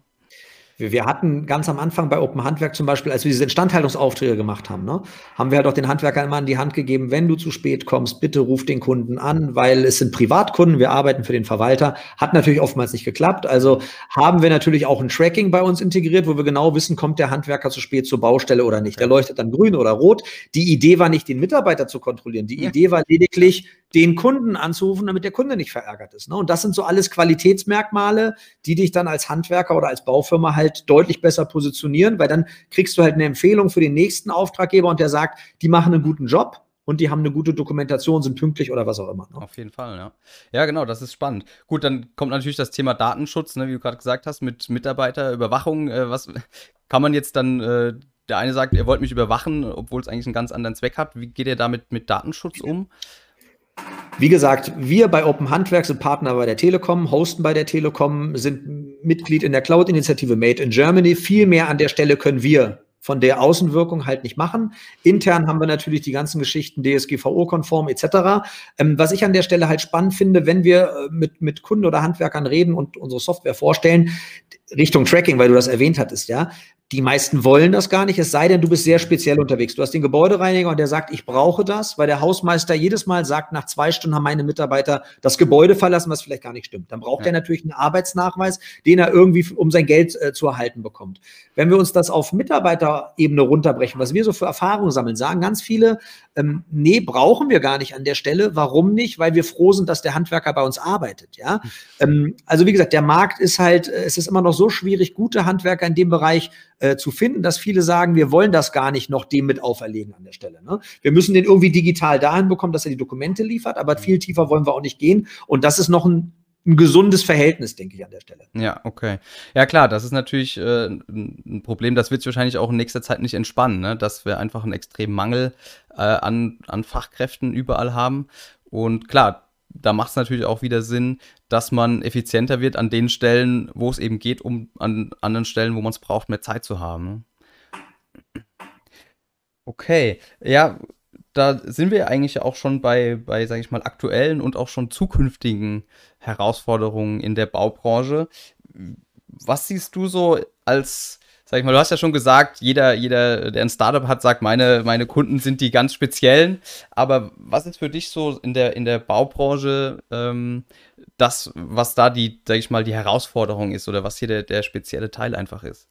Wir hatten ganz am Anfang bei Open Handwerk zum Beispiel, als wir diese Instandhaltungsaufträge gemacht haben, ne, haben wir halt auch den Handwerkern immer in die Hand gegeben, wenn du zu spät kommst, bitte ruf den Kunden an, weil es sind Privatkunden, wir arbeiten für den Verwalter. Hat natürlich oftmals nicht geklappt. Also haben wir natürlich auch ein Tracking bei uns integriert, wo wir genau wissen, kommt der Handwerker zu spät zur Baustelle oder nicht. Der leuchtet dann grün oder rot. Die Idee war nicht, den Mitarbeiter zu kontrollieren. Die ja. Idee war lediglich, den Kunden anzurufen, damit der Kunde nicht verärgert ist. Ne? Und das sind so alles Qualitätsmerkmale, die dich dann als Handwerker oder als Baufirma halt deutlich besser positionieren, weil dann kriegst du halt eine Empfehlung für den nächsten Auftraggeber und der sagt, die machen einen guten Job und die haben eine gute Dokumentation, sind pünktlich oder was auch immer. Ne? Auf jeden Fall, ja. Ja, genau, das ist spannend. Gut, dann kommt natürlich das Thema Datenschutz, ne, wie du gerade gesagt hast, mit Mitarbeiterüberwachung. Äh, was kann man jetzt dann äh, der eine sagt, er wollte mich überwachen, obwohl es eigentlich einen ganz anderen Zweck hat. Wie geht er damit mit Datenschutz um? Wie gesagt, wir bei Open Handwerk sind Partner bei der Telekom, hosten bei der Telekom, sind Mitglied in der Cloud-Initiative Made in Germany. Viel mehr an der Stelle können wir von der Außenwirkung halt nicht machen. Intern haben wir natürlich die ganzen Geschichten DSGVO-konform etc. Ähm, was ich an der Stelle halt spannend finde, wenn wir äh, mit, mit Kunden oder Handwerkern reden und unsere Software vorstellen, Richtung Tracking, weil du das erwähnt hattest, ja, die meisten wollen das gar nicht, es sei denn, du bist sehr speziell unterwegs. Du hast den Gebäudereiniger und der sagt, ich brauche das, weil der Hausmeister jedes Mal sagt, nach zwei Stunden haben meine Mitarbeiter das Gebäude verlassen, was vielleicht gar nicht stimmt. Dann braucht ja. er natürlich einen Arbeitsnachweis, den er irgendwie, um sein Geld äh, zu erhalten bekommt. Wenn wir uns das auf Mitarbeiterebene runterbrechen, was wir so für Erfahrungen sammeln, sagen ganz viele, ähm, nee, brauchen wir gar nicht an der Stelle. Warum nicht? Weil wir froh sind, dass der Handwerker bei uns arbeitet. Ja, ähm, also wie gesagt, der Markt ist halt, äh, es ist immer noch so schwierig, gute Handwerker in dem Bereich äh, zu finden, dass viele sagen, wir wollen das gar nicht noch dem mit auferlegen an der Stelle. Ne? Wir müssen den irgendwie digital dahin bekommen, dass er die Dokumente liefert, aber viel tiefer wollen wir auch nicht gehen. Und das ist noch ein ein gesundes Verhältnis, denke ich, an der Stelle. Ja, okay. Ja, klar, das ist natürlich äh, ein Problem, das wird sich wahrscheinlich auch in nächster Zeit nicht entspannen, ne? dass wir einfach einen extremen Mangel äh, an, an Fachkräften überall haben. Und klar, da macht es natürlich auch wieder Sinn, dass man effizienter wird an den Stellen, wo es eben geht, um an anderen Stellen, wo man es braucht, mehr Zeit zu haben. Ne? Okay, ja, da sind wir eigentlich auch schon bei, bei sage ich mal, aktuellen und auch schon zukünftigen Herausforderungen in der Baubranche. Was siehst du so als, sag ich mal, du hast ja schon gesagt, jeder, jeder, der ein Startup hat, sagt, meine, meine Kunden sind die ganz speziellen. Aber was ist für dich so in der, in der Baubranche ähm, das, was da die, sag ich mal, die Herausforderung ist oder was hier der, der spezielle Teil einfach ist?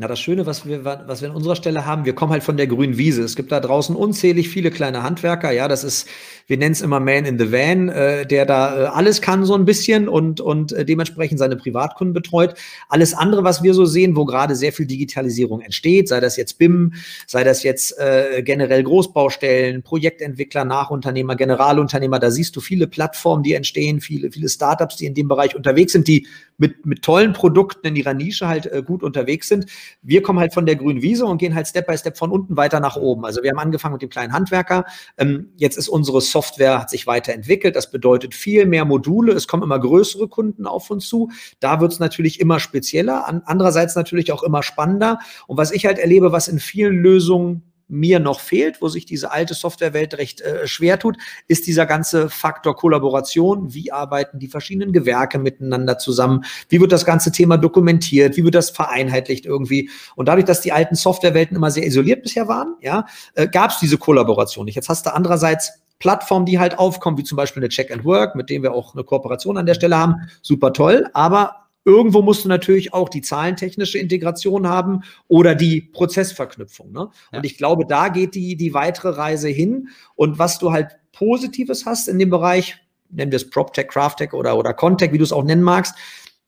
Ja, das Schöne, was wir, was wir an unserer Stelle haben, wir kommen halt von der grünen Wiese. Es gibt da draußen unzählig viele kleine Handwerker. Ja, das ist, wir nennen es immer Man in the Van, äh, der da äh, alles kann so ein bisschen und, und äh, dementsprechend seine Privatkunden betreut. Alles andere, was wir so sehen, wo gerade sehr viel Digitalisierung entsteht, sei das jetzt BIM, sei das jetzt äh, generell Großbaustellen, Projektentwickler, Nachunternehmer, Generalunternehmer, da siehst du viele Plattformen, die entstehen, viele, viele Startups, die in dem Bereich unterwegs sind, die mit, mit tollen Produkten in ihrer Nische halt äh, gut unterwegs sind. Wir kommen halt von der grünen Wiese und gehen halt Step by Step von unten weiter nach oben. Also wir haben angefangen mit dem kleinen Handwerker. Ähm, jetzt ist unsere Software, hat sich weiterentwickelt. Das bedeutet viel mehr Module. Es kommen immer größere Kunden auf uns zu. Da wird es natürlich immer spezieller. An, andererseits natürlich auch immer spannender. Und was ich halt erlebe, was in vielen Lösungen mir noch fehlt, wo sich diese alte Softwarewelt recht äh, schwer tut, ist dieser ganze Faktor Kollaboration. Wie arbeiten die verschiedenen Gewerke miteinander zusammen? Wie wird das ganze Thema dokumentiert? Wie wird das vereinheitlicht irgendwie? Und dadurch, dass die alten Softwarewelten immer sehr isoliert bisher waren, ja, äh, gab es diese Kollaboration nicht. Jetzt hast du andererseits Plattformen, die halt aufkommen, wie zum Beispiel eine Check and Work, mit dem wir auch eine Kooperation an der Stelle haben. Super toll, aber Irgendwo musst du natürlich auch die zahlentechnische Integration haben oder die Prozessverknüpfung. Ne? Ja. Und ich glaube, da geht die, die weitere Reise hin. Und was du halt Positives hast in dem Bereich, nennen wir es PropTech, CraftTech oder, oder Contech, wie du es auch nennen magst,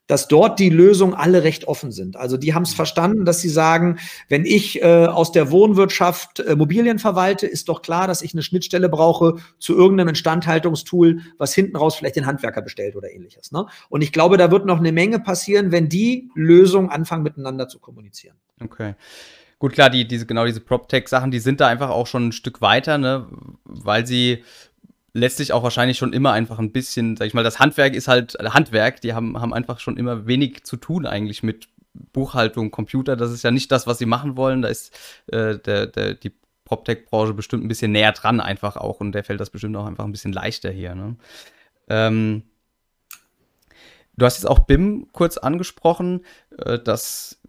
dass dort die Lösungen alle recht offen sind. Also die haben es mhm. verstanden, dass sie sagen, wenn ich äh, aus der Wohnwirtschaft äh, Immobilien verwalte, ist doch klar, dass ich eine Schnittstelle brauche zu irgendeinem Instandhaltungstool, was hinten raus vielleicht den Handwerker bestellt oder ähnliches. Ne? Und ich glaube, da wird noch eine Menge passieren, wenn die Lösungen anfangen miteinander zu kommunizieren. Okay. Gut, klar, die, diese, genau diese PropTech-Sachen, die sind da einfach auch schon ein Stück weiter, ne? weil sie letztlich auch wahrscheinlich schon immer einfach ein bisschen, sag ich mal, das Handwerk ist halt Handwerk, die haben, haben einfach schon immer wenig zu tun eigentlich mit Buchhaltung, Computer, das ist ja nicht das, was sie machen wollen, da ist äh, der, der, die PropTech-Branche bestimmt ein bisschen näher dran einfach auch und der fällt das bestimmt auch einfach ein bisschen leichter hier. Ne? Ähm, du hast jetzt auch BIM kurz angesprochen, äh, dass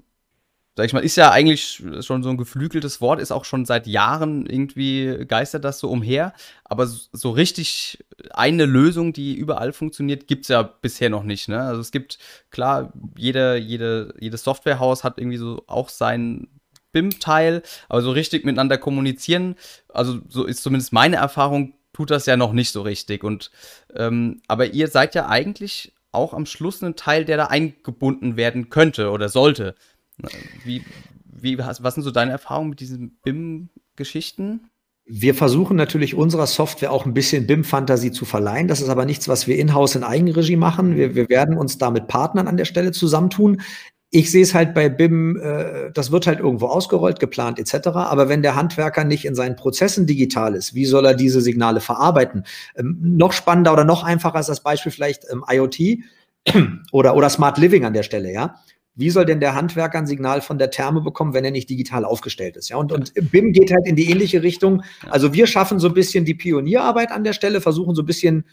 sag ich mal, ist ja eigentlich schon so ein geflügeltes Wort, ist auch schon seit Jahren irgendwie geistert das so umher. Aber so richtig eine Lösung, die überall funktioniert, gibt es ja bisher noch nicht. Ne? Also es gibt, klar, jede, jede, jedes Softwarehaus hat irgendwie so auch sein BIM-Teil, aber so richtig miteinander kommunizieren, also so ist zumindest meine Erfahrung, tut das ja noch nicht so richtig. Und ähm, aber ihr seid ja eigentlich auch am Schluss ein Teil, der da eingebunden werden könnte oder sollte. Wie, wie, was sind so deine Erfahrungen mit diesen BIM-Geschichten? Wir versuchen natürlich unserer Software auch ein bisschen BIM-Fantasie zu verleihen. Das ist aber nichts, was wir in-house in Eigenregie machen. Wir, wir werden uns da mit Partnern an der Stelle zusammentun. Ich sehe es halt bei BIM, äh, das wird halt irgendwo ausgerollt, geplant etc. Aber wenn der Handwerker nicht in seinen Prozessen digital ist, wie soll er diese Signale verarbeiten? Ähm, noch spannender oder noch einfacher ist das Beispiel vielleicht ähm, IoT oder, oder Smart Living an der Stelle, ja. Wie soll denn der Handwerker ein Signal von der Therme bekommen, wenn er nicht digital aufgestellt ist? Ja, und, und BIM geht halt in die ähnliche Richtung. Also wir schaffen so ein bisschen die Pionierarbeit an der Stelle, versuchen so ein bisschen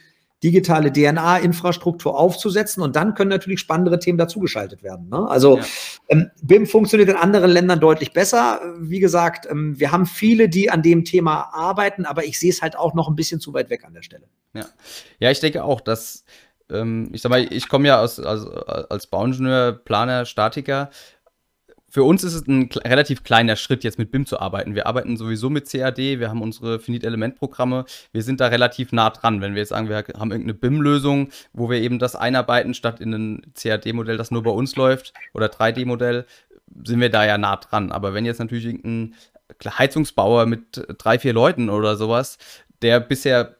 digitale DNA-Infrastruktur aufzusetzen und dann können natürlich spannendere Themen dazugeschaltet werden. Ne? Also ja. ähm, BIM funktioniert in anderen Ländern deutlich besser. Wie gesagt, ähm, wir haben viele, die an dem Thema arbeiten, aber ich sehe es halt auch noch ein bisschen zu weit weg an der Stelle. Ja, ja ich denke auch, dass ähm, ich sag mal, ich komme ja aus, als, als Bauingenieur, Planer, Statiker. Für uns ist es ein relativ kleiner Schritt, jetzt mit BIM zu arbeiten. Wir arbeiten sowieso mit CAD, wir haben unsere Finite-Element-Programme, wir sind da relativ nah dran. Wenn wir jetzt sagen, wir haben irgendeine BIM-Lösung, wo wir eben das einarbeiten, statt in ein CAD-Modell, das nur bei uns läuft, oder 3D-Modell, sind wir da ja nah dran. Aber wenn jetzt natürlich irgendein Heizungsbauer mit drei, vier Leuten oder sowas, der bisher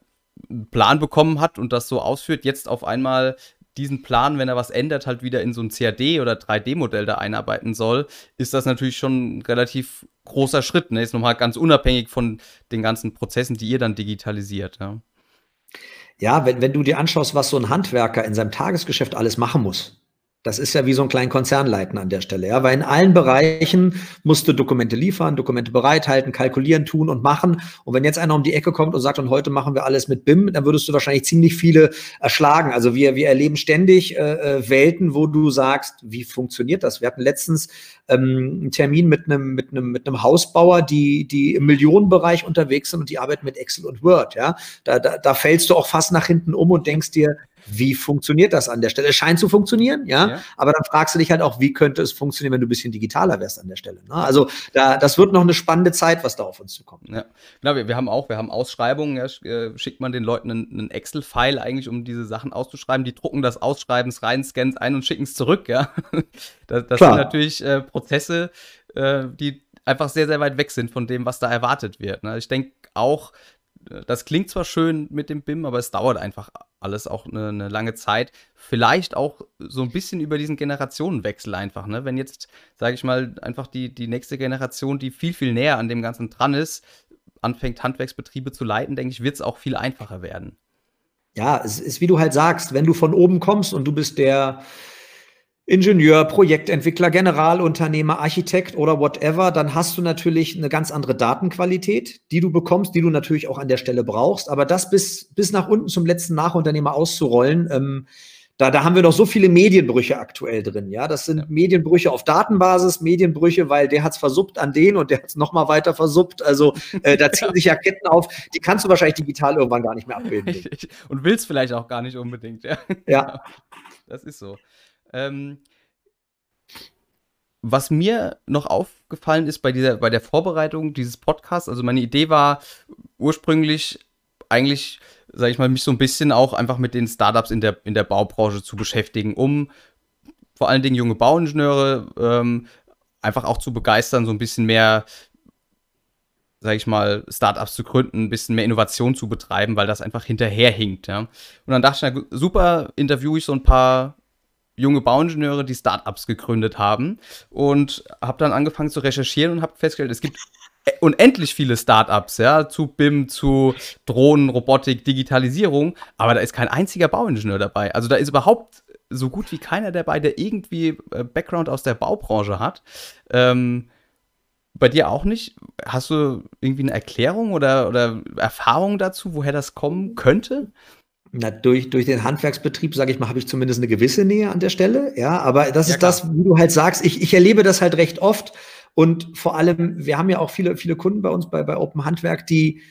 einen Plan bekommen hat und das so ausführt, jetzt auf einmal diesen Plan, wenn er was ändert, halt wieder in so ein CAD- oder 3D-Modell da einarbeiten soll, ist das natürlich schon ein relativ großer Schritt. Ne? Ist nochmal ganz unabhängig von den ganzen Prozessen, die ihr dann digitalisiert. Ja, ja wenn, wenn du dir anschaust, was so ein Handwerker in seinem Tagesgeschäft alles machen muss, das ist ja wie so ein kleinen Konzern leiten an der Stelle, ja, weil in allen Bereichen musst du Dokumente liefern, Dokumente bereithalten, kalkulieren, tun und machen. Und wenn jetzt einer um die Ecke kommt und sagt, und heute machen wir alles mit BIM, dann würdest du wahrscheinlich ziemlich viele erschlagen. Also wir, wir erleben ständig äh, äh Welten, wo du sagst, wie funktioniert das? Wir hatten letztens ähm, einen Termin mit einem, mit einem, mit einem Hausbauer, die, die im Millionenbereich unterwegs sind und die arbeiten mit Excel und Word, ja. Da, da, da fällst du auch fast nach hinten um und denkst dir, wie funktioniert das an der Stelle? Es scheint zu funktionieren, ja? ja, aber dann fragst du dich halt auch, wie könnte es funktionieren, wenn du ein bisschen digitaler wärst an der Stelle. Ne? Also da, das wird noch eine spannende Zeit, was da auf uns zukommt. Ja, genau, wir, wir haben auch, wir haben Ausschreibungen, ja, äh, schickt man den Leuten einen, einen Excel-File eigentlich, um diese Sachen auszuschreiben, die drucken das Ausschreibens rein, scannen es ein und schicken es zurück, ja. Das, das sind natürlich äh, Prozesse, äh, die einfach sehr, sehr weit weg sind von dem, was da erwartet wird. Ne? Ich denke auch, das klingt zwar schön mit dem BIM, aber es dauert einfach alles auch eine, eine, lange Zeit. Vielleicht auch so ein bisschen über diesen Generationenwechsel einfach, ne? Wenn jetzt, sage ich mal, einfach die, die nächste Generation, die viel, viel näher an dem Ganzen dran ist, anfängt, Handwerksbetriebe zu leiten, denke ich, wird es auch viel einfacher werden. Ja, es ist, wie du halt sagst, wenn du von oben kommst und du bist der Ingenieur, Projektentwickler, Generalunternehmer, Architekt oder whatever, dann hast du natürlich eine ganz andere Datenqualität, die du bekommst, die du natürlich auch an der Stelle brauchst. Aber das bis, bis nach unten zum letzten Nachunternehmer auszurollen, ähm, da, da haben wir noch so viele Medienbrüche aktuell drin. Ja, das sind ja. Medienbrüche auf Datenbasis, Medienbrüche, weil der hat's versuppt an den und der hat's noch mal weiter versuppt. Also äh, da ziehen ja. sich ja Ketten auf, die kannst du wahrscheinlich digital irgendwann gar nicht mehr abbilden. und willst vielleicht auch gar nicht unbedingt. Ja, ja. das ist so. Ähm, was mir noch aufgefallen ist bei dieser, bei der Vorbereitung dieses Podcasts, also meine Idee war ursprünglich eigentlich sage ich mal, mich so ein bisschen auch einfach mit den Startups in der, in der Baubranche zu beschäftigen, um vor allen Dingen junge Bauingenieure ähm, einfach auch zu begeistern, so ein bisschen mehr, sage ich mal, Startups zu gründen, ein bisschen mehr Innovation zu betreiben, weil das einfach hinterherhinkt. Ja. Und dann dachte ich, na, super, interviewe ich so ein paar junge Bauingenieure, die Startups gegründet haben und habe dann angefangen zu recherchieren und habe festgestellt, es gibt unendlich viele Startups, ja, zu BIM, zu Drohnen, Robotik, Digitalisierung, aber da ist kein einziger Bauingenieur dabei. Also da ist überhaupt so gut wie keiner dabei, der irgendwie äh, Background aus der Baubranche hat. Ähm, bei dir auch nicht? Hast du irgendwie eine Erklärung oder, oder Erfahrung dazu, woher das kommen könnte? Na, durch, durch den Handwerksbetrieb, sage ich mal, habe ich zumindest eine gewisse Nähe an der Stelle. Ja, aber das ja, ist klar. das, wie du halt sagst, ich, ich erlebe das halt recht oft. Und vor allem, wir haben ja auch viele, viele Kunden bei uns bei, bei Open Handwerk, die,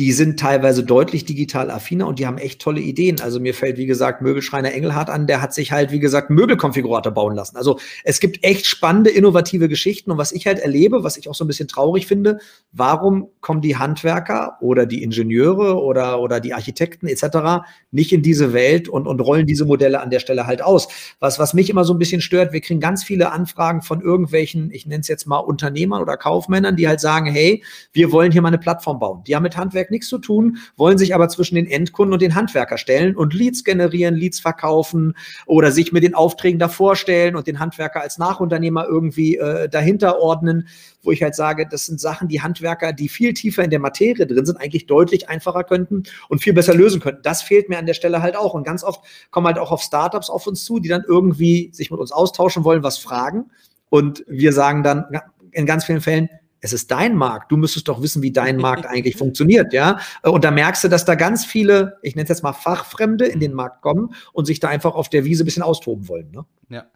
die sind teilweise deutlich digital affiner und die haben echt tolle Ideen. Also mir fällt, wie gesagt, Möbelschreiner Engelhardt an, der hat sich halt, wie gesagt, Möbelkonfigurator bauen lassen. Also es gibt echt spannende, innovative Geschichten. Und was ich halt erlebe, was ich auch so ein bisschen traurig finde, warum kommen die Handwerker oder die Ingenieure oder, oder die Architekten etc. nicht in diese Welt und, und rollen diese Modelle an der Stelle halt aus? Was, was mich immer so ein bisschen stört, wir kriegen ganz viele Anfragen von irgendwelchen, ich nenne es jetzt mal Unternehmern oder Kaufmännern, die halt sagen, hey, wir wollen hier mal eine Plattform bauen. Die haben mit Handwerk nichts zu tun, wollen sich aber zwischen den Endkunden und den Handwerker stellen und Leads generieren, Leads verkaufen oder sich mit den Aufträgen davor stellen und den Handwerker als Nachunternehmer irgendwie äh, dahinter ordnen, wo ich halt sage, das sind Sachen, die Handwerker, die viel tiefer in der Materie drin sind, eigentlich deutlich einfacher könnten und viel besser lösen könnten. Das fehlt mir an der Stelle halt auch. Und ganz oft kommen halt auch auf Startups auf uns zu, die dann irgendwie sich mit uns austauschen wollen, was fragen. Und wir sagen dann in ganz vielen Fällen, es ist dein Markt. Du müsstest doch wissen, wie dein Markt eigentlich funktioniert, ja. Und da merkst du, dass da ganz viele, ich nenne es jetzt mal Fachfremde, in den Markt kommen und sich da einfach auf der Wiese ein bisschen austoben wollen. Ne? Ja.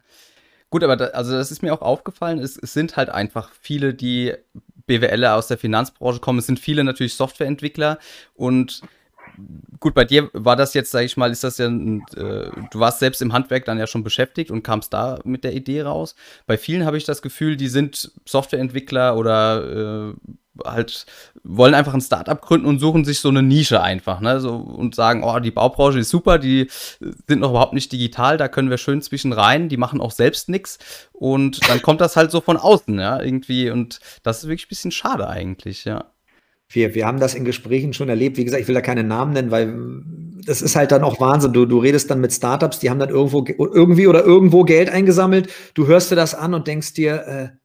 Gut, aber da, also das ist mir auch aufgefallen. Es, es sind halt einfach viele, die BWLer aus der Finanzbranche kommen. Es sind viele natürlich Softwareentwickler und gut, bei dir war das jetzt, sage ich mal, ist das ja, äh, du warst selbst im Handwerk dann ja schon beschäftigt und kamst da mit der Idee raus. Bei vielen habe ich das Gefühl, die sind Softwareentwickler oder äh, halt wollen einfach ein Startup gründen und suchen sich so eine Nische einfach, ne, so und sagen, oh, die Baubranche ist super, die sind noch überhaupt nicht digital, da können wir schön zwischen rein, die machen auch selbst nichts und dann kommt das halt so von außen, ja, irgendwie und das ist wirklich ein bisschen schade eigentlich, ja. Wir, wir haben das in Gesprächen schon erlebt. Wie gesagt, ich will da keine Namen nennen, weil das ist halt dann auch Wahnsinn. Du, du redest dann mit Startups, die haben dann irgendwo irgendwie oder irgendwo Geld eingesammelt. Du hörst dir das an und denkst dir, äh,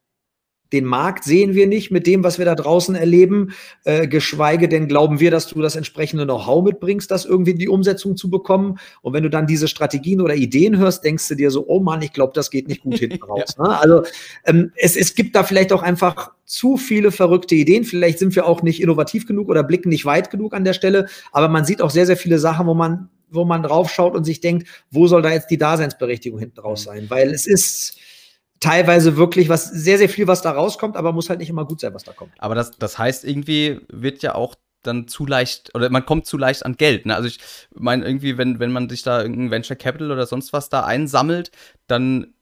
den Markt sehen wir nicht mit dem, was wir da draußen erleben, äh, geschweige denn glauben wir, dass du das entsprechende Know-how mitbringst, das irgendwie in die Umsetzung zu bekommen. Und wenn du dann diese Strategien oder Ideen hörst, denkst du dir so, oh Mann, ich glaube, das geht nicht gut hinten raus. ja. ne? Also ähm, es, es gibt da vielleicht auch einfach zu viele verrückte Ideen. Vielleicht sind wir auch nicht innovativ genug oder blicken nicht weit genug an der Stelle, aber man sieht auch sehr, sehr viele Sachen, wo man wo man draufschaut und sich denkt, wo soll da jetzt die Daseinsberechtigung hinten raus mhm. sein? Weil es ist, teilweise wirklich was, sehr, sehr viel, was da rauskommt, aber muss halt nicht immer gut sein, was da kommt. Aber das, das heißt, irgendwie wird ja auch dann zu leicht oder man kommt zu leicht an Geld. Ne? Also ich meine irgendwie, wenn, wenn man sich da irgendein Venture Capital oder sonst was da einsammelt, dann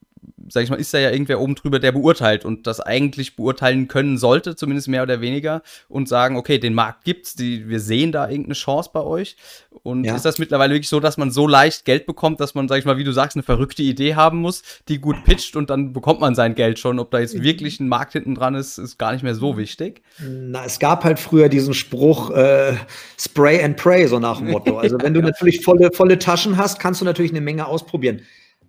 sag ich mal, ist da ja irgendwer oben drüber, der beurteilt und das eigentlich beurteilen können sollte, zumindest mehr oder weniger, und sagen, okay, den Markt gibt's, die, wir sehen da irgendeine Chance bei euch. Und ja. ist das mittlerweile wirklich so, dass man so leicht Geld bekommt, dass man, sag ich mal, wie du sagst, eine verrückte Idee haben muss, die gut pitcht und dann bekommt man sein Geld schon. Ob da jetzt wirklich ein Markt hinten dran ist, ist gar nicht mehr so wichtig. Na, es gab halt früher diesen Spruch, äh, Spray and Pray, so nach dem Motto. Also wenn du natürlich volle, volle Taschen hast, kannst du natürlich eine Menge ausprobieren.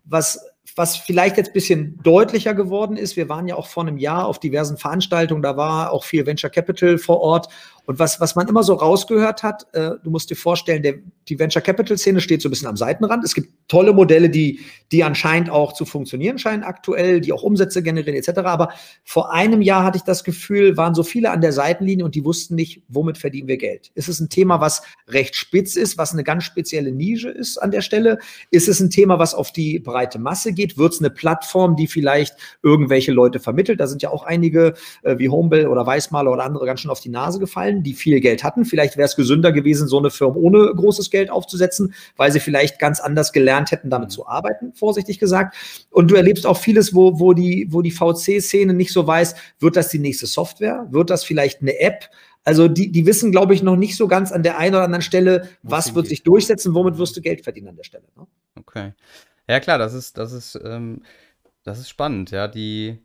Was was vielleicht jetzt ein bisschen deutlicher geworden ist, wir waren ja auch vor einem Jahr auf diversen Veranstaltungen, da war auch viel Venture Capital vor Ort und was, was man immer so rausgehört hat, äh, du musst dir vorstellen, der, die Venture Capital Szene steht so ein bisschen am Seitenrand. Es gibt tolle Modelle, die, die anscheinend auch zu funktionieren scheinen aktuell, die auch Umsätze generieren etc. Aber vor einem Jahr hatte ich das Gefühl, waren so viele an der Seitenlinie und die wussten nicht, womit verdienen wir Geld. Ist es ein Thema, was recht spitz ist, was eine ganz spezielle Nische ist an der Stelle? Ist es ein Thema, was auf die breite Masse geht? Wird es eine Plattform, die vielleicht irgendwelche Leute vermittelt? Da sind ja auch einige äh, wie Homebell oder Weißmaler oder andere ganz schön auf die Nase gefallen die viel Geld hatten. Vielleicht wäre es gesünder gewesen, so eine Firma ohne großes Geld aufzusetzen, weil sie vielleicht ganz anders gelernt hätten, damit zu arbeiten, vorsichtig gesagt. Und du erlebst auch vieles, wo, wo die, wo die VC-Szene nicht so weiß, wird das die nächste Software? Wird das vielleicht eine App? Also die, die wissen, glaube ich, noch nicht so ganz an der einen oder anderen Stelle, was wird sich durchsetzen, womit wirst du Geld verdienen an der Stelle. Ne? Okay. Ja klar, das ist, das ist, ähm, das ist spannend, ja. Die,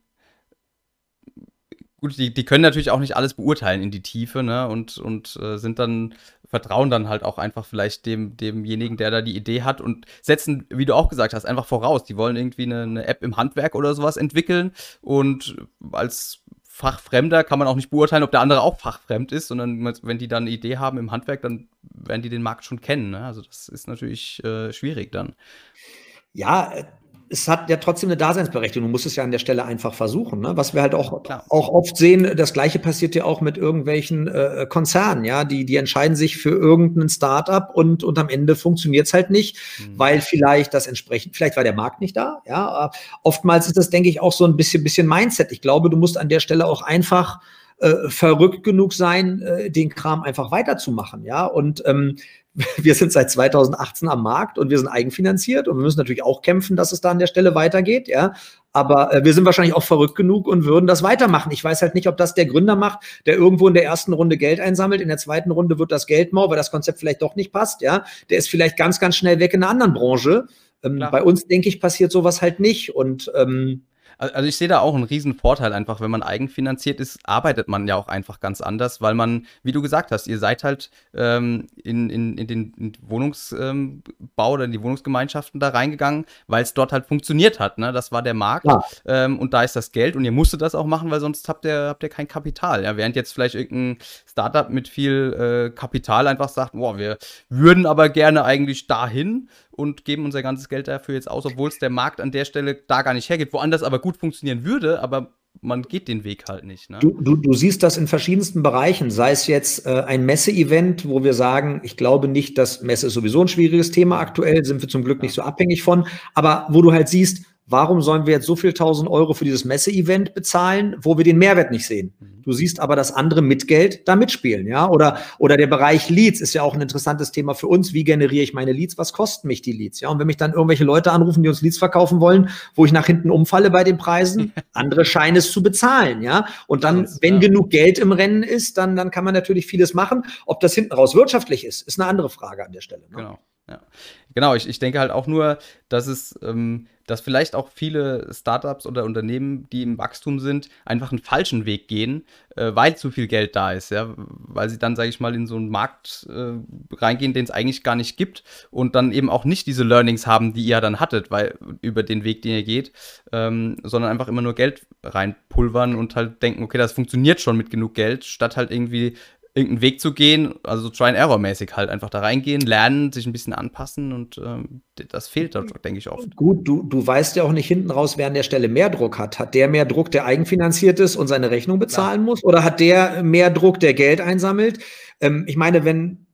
gut, die, die können natürlich auch nicht alles beurteilen in die Tiefe, ne? Und, und äh, sind dann, vertrauen dann halt auch einfach vielleicht dem, demjenigen, der da die Idee hat und setzen, wie du auch gesagt hast, einfach voraus. Die wollen irgendwie eine, eine App im Handwerk oder sowas entwickeln und als Fachfremder kann man auch nicht beurteilen, ob der andere auch fachfremd ist, sondern wenn die dann eine Idee haben im Handwerk, dann werden die den Markt schon kennen. Ne? Also das ist natürlich äh, schwierig dann. Ja, es hat ja trotzdem eine Daseinsberechtigung. Du musst es ja an der Stelle einfach versuchen. Ne? Was wir halt auch, auch oft sehen, das Gleiche passiert ja auch mit irgendwelchen äh, Konzernen, ja, die, die entscheiden sich für irgendein Startup und, und am Ende funktioniert es halt nicht, mhm. weil vielleicht das entsprechend, vielleicht war der Markt nicht da, ja. Oftmals ist das, denke ich, auch so ein bisschen, bisschen Mindset. Ich glaube, du musst an der Stelle auch einfach äh, verrückt genug sein, äh, den Kram einfach weiterzumachen, ja. Und ähm, wir sind seit 2018 am Markt und wir sind eigenfinanziert und wir müssen natürlich auch kämpfen, dass es da an der Stelle weitergeht, ja. Aber äh, wir sind wahrscheinlich auch verrückt genug und würden das weitermachen. Ich weiß halt nicht, ob das der Gründer macht, der irgendwo in der ersten Runde Geld einsammelt, in der zweiten Runde wird das Geld mau, weil das Konzept vielleicht doch nicht passt, ja. Der ist vielleicht ganz, ganz schnell weg in einer anderen Branche. Ähm, bei uns, denke ich, passiert sowas halt nicht und ähm, also ich sehe da auch einen riesen Vorteil einfach, wenn man eigenfinanziert ist, arbeitet man ja auch einfach ganz anders, weil man, wie du gesagt hast, ihr seid halt ähm, in, in, in den Wohnungsbau ähm, oder in die Wohnungsgemeinschaften da reingegangen, weil es dort halt funktioniert hat. Ne? Das war der Markt ja. ähm, und da ist das Geld und ihr musstet das auch machen, weil sonst habt ihr, habt ihr kein Kapital. Ja? Während jetzt vielleicht irgendein Startup mit viel äh, Kapital einfach sagt, boah, wir würden aber gerne eigentlich dahin und geben unser ganzes Geld dafür jetzt aus, obwohl es der Markt an der Stelle da gar nicht hergeht, woanders aber gut funktionieren würde, aber man geht den Weg halt nicht. Ne? Du, du, du siehst das in verschiedensten Bereichen, sei es jetzt äh, ein Messe-Event, wo wir sagen, ich glaube nicht, dass Messe ist sowieso ein schwieriges Thema aktuell, sind wir zum Glück nicht so abhängig von, aber wo du halt siehst, Warum sollen wir jetzt so viel tausend Euro für dieses Messe-Event bezahlen, wo wir den Mehrwert nicht sehen? Mhm. Du siehst aber, dass andere mit Geld da mitspielen, ja? Oder, oder der Bereich Leads ist ja auch ein interessantes Thema für uns. Wie generiere ich meine Leads? Was kosten mich die Leads? Ja? Und wenn mich dann irgendwelche Leute anrufen, die uns Leads verkaufen wollen, wo ich nach hinten umfalle bei den Preisen, andere scheinen es zu bezahlen, ja? Und dann, wenn genug Geld im Rennen ist, dann, dann kann man natürlich vieles machen. Ob das hinten raus wirtschaftlich ist, ist eine andere Frage an der Stelle. Ne? Genau. Ja. Genau, ich, ich denke halt auch nur, dass es, ähm, dass vielleicht auch viele Startups oder Unternehmen, die im Wachstum sind, einfach einen falschen Weg gehen, äh, weil zu viel Geld da ist, ja, weil sie dann, sage ich mal, in so einen Markt äh, reingehen, den es eigentlich gar nicht gibt und dann eben auch nicht diese Learnings haben, die ihr dann hattet, weil über den Weg, den ihr geht, ähm, sondern einfach immer nur Geld reinpulvern und halt denken, okay, das funktioniert schon mit genug Geld, statt halt irgendwie irgendeinen Weg zu gehen, also Try-and-Error-mäßig halt einfach da reingehen, lernen, sich ein bisschen anpassen und ähm, das fehlt da, denke ich, oft. Gut, du, du weißt ja auch nicht hinten raus, wer an der Stelle mehr Druck hat. Hat der mehr Druck, der eigenfinanziert ist und seine Rechnung bezahlen Klar. muss? Oder hat der mehr Druck, der Geld einsammelt? Ähm, ich meine, wenn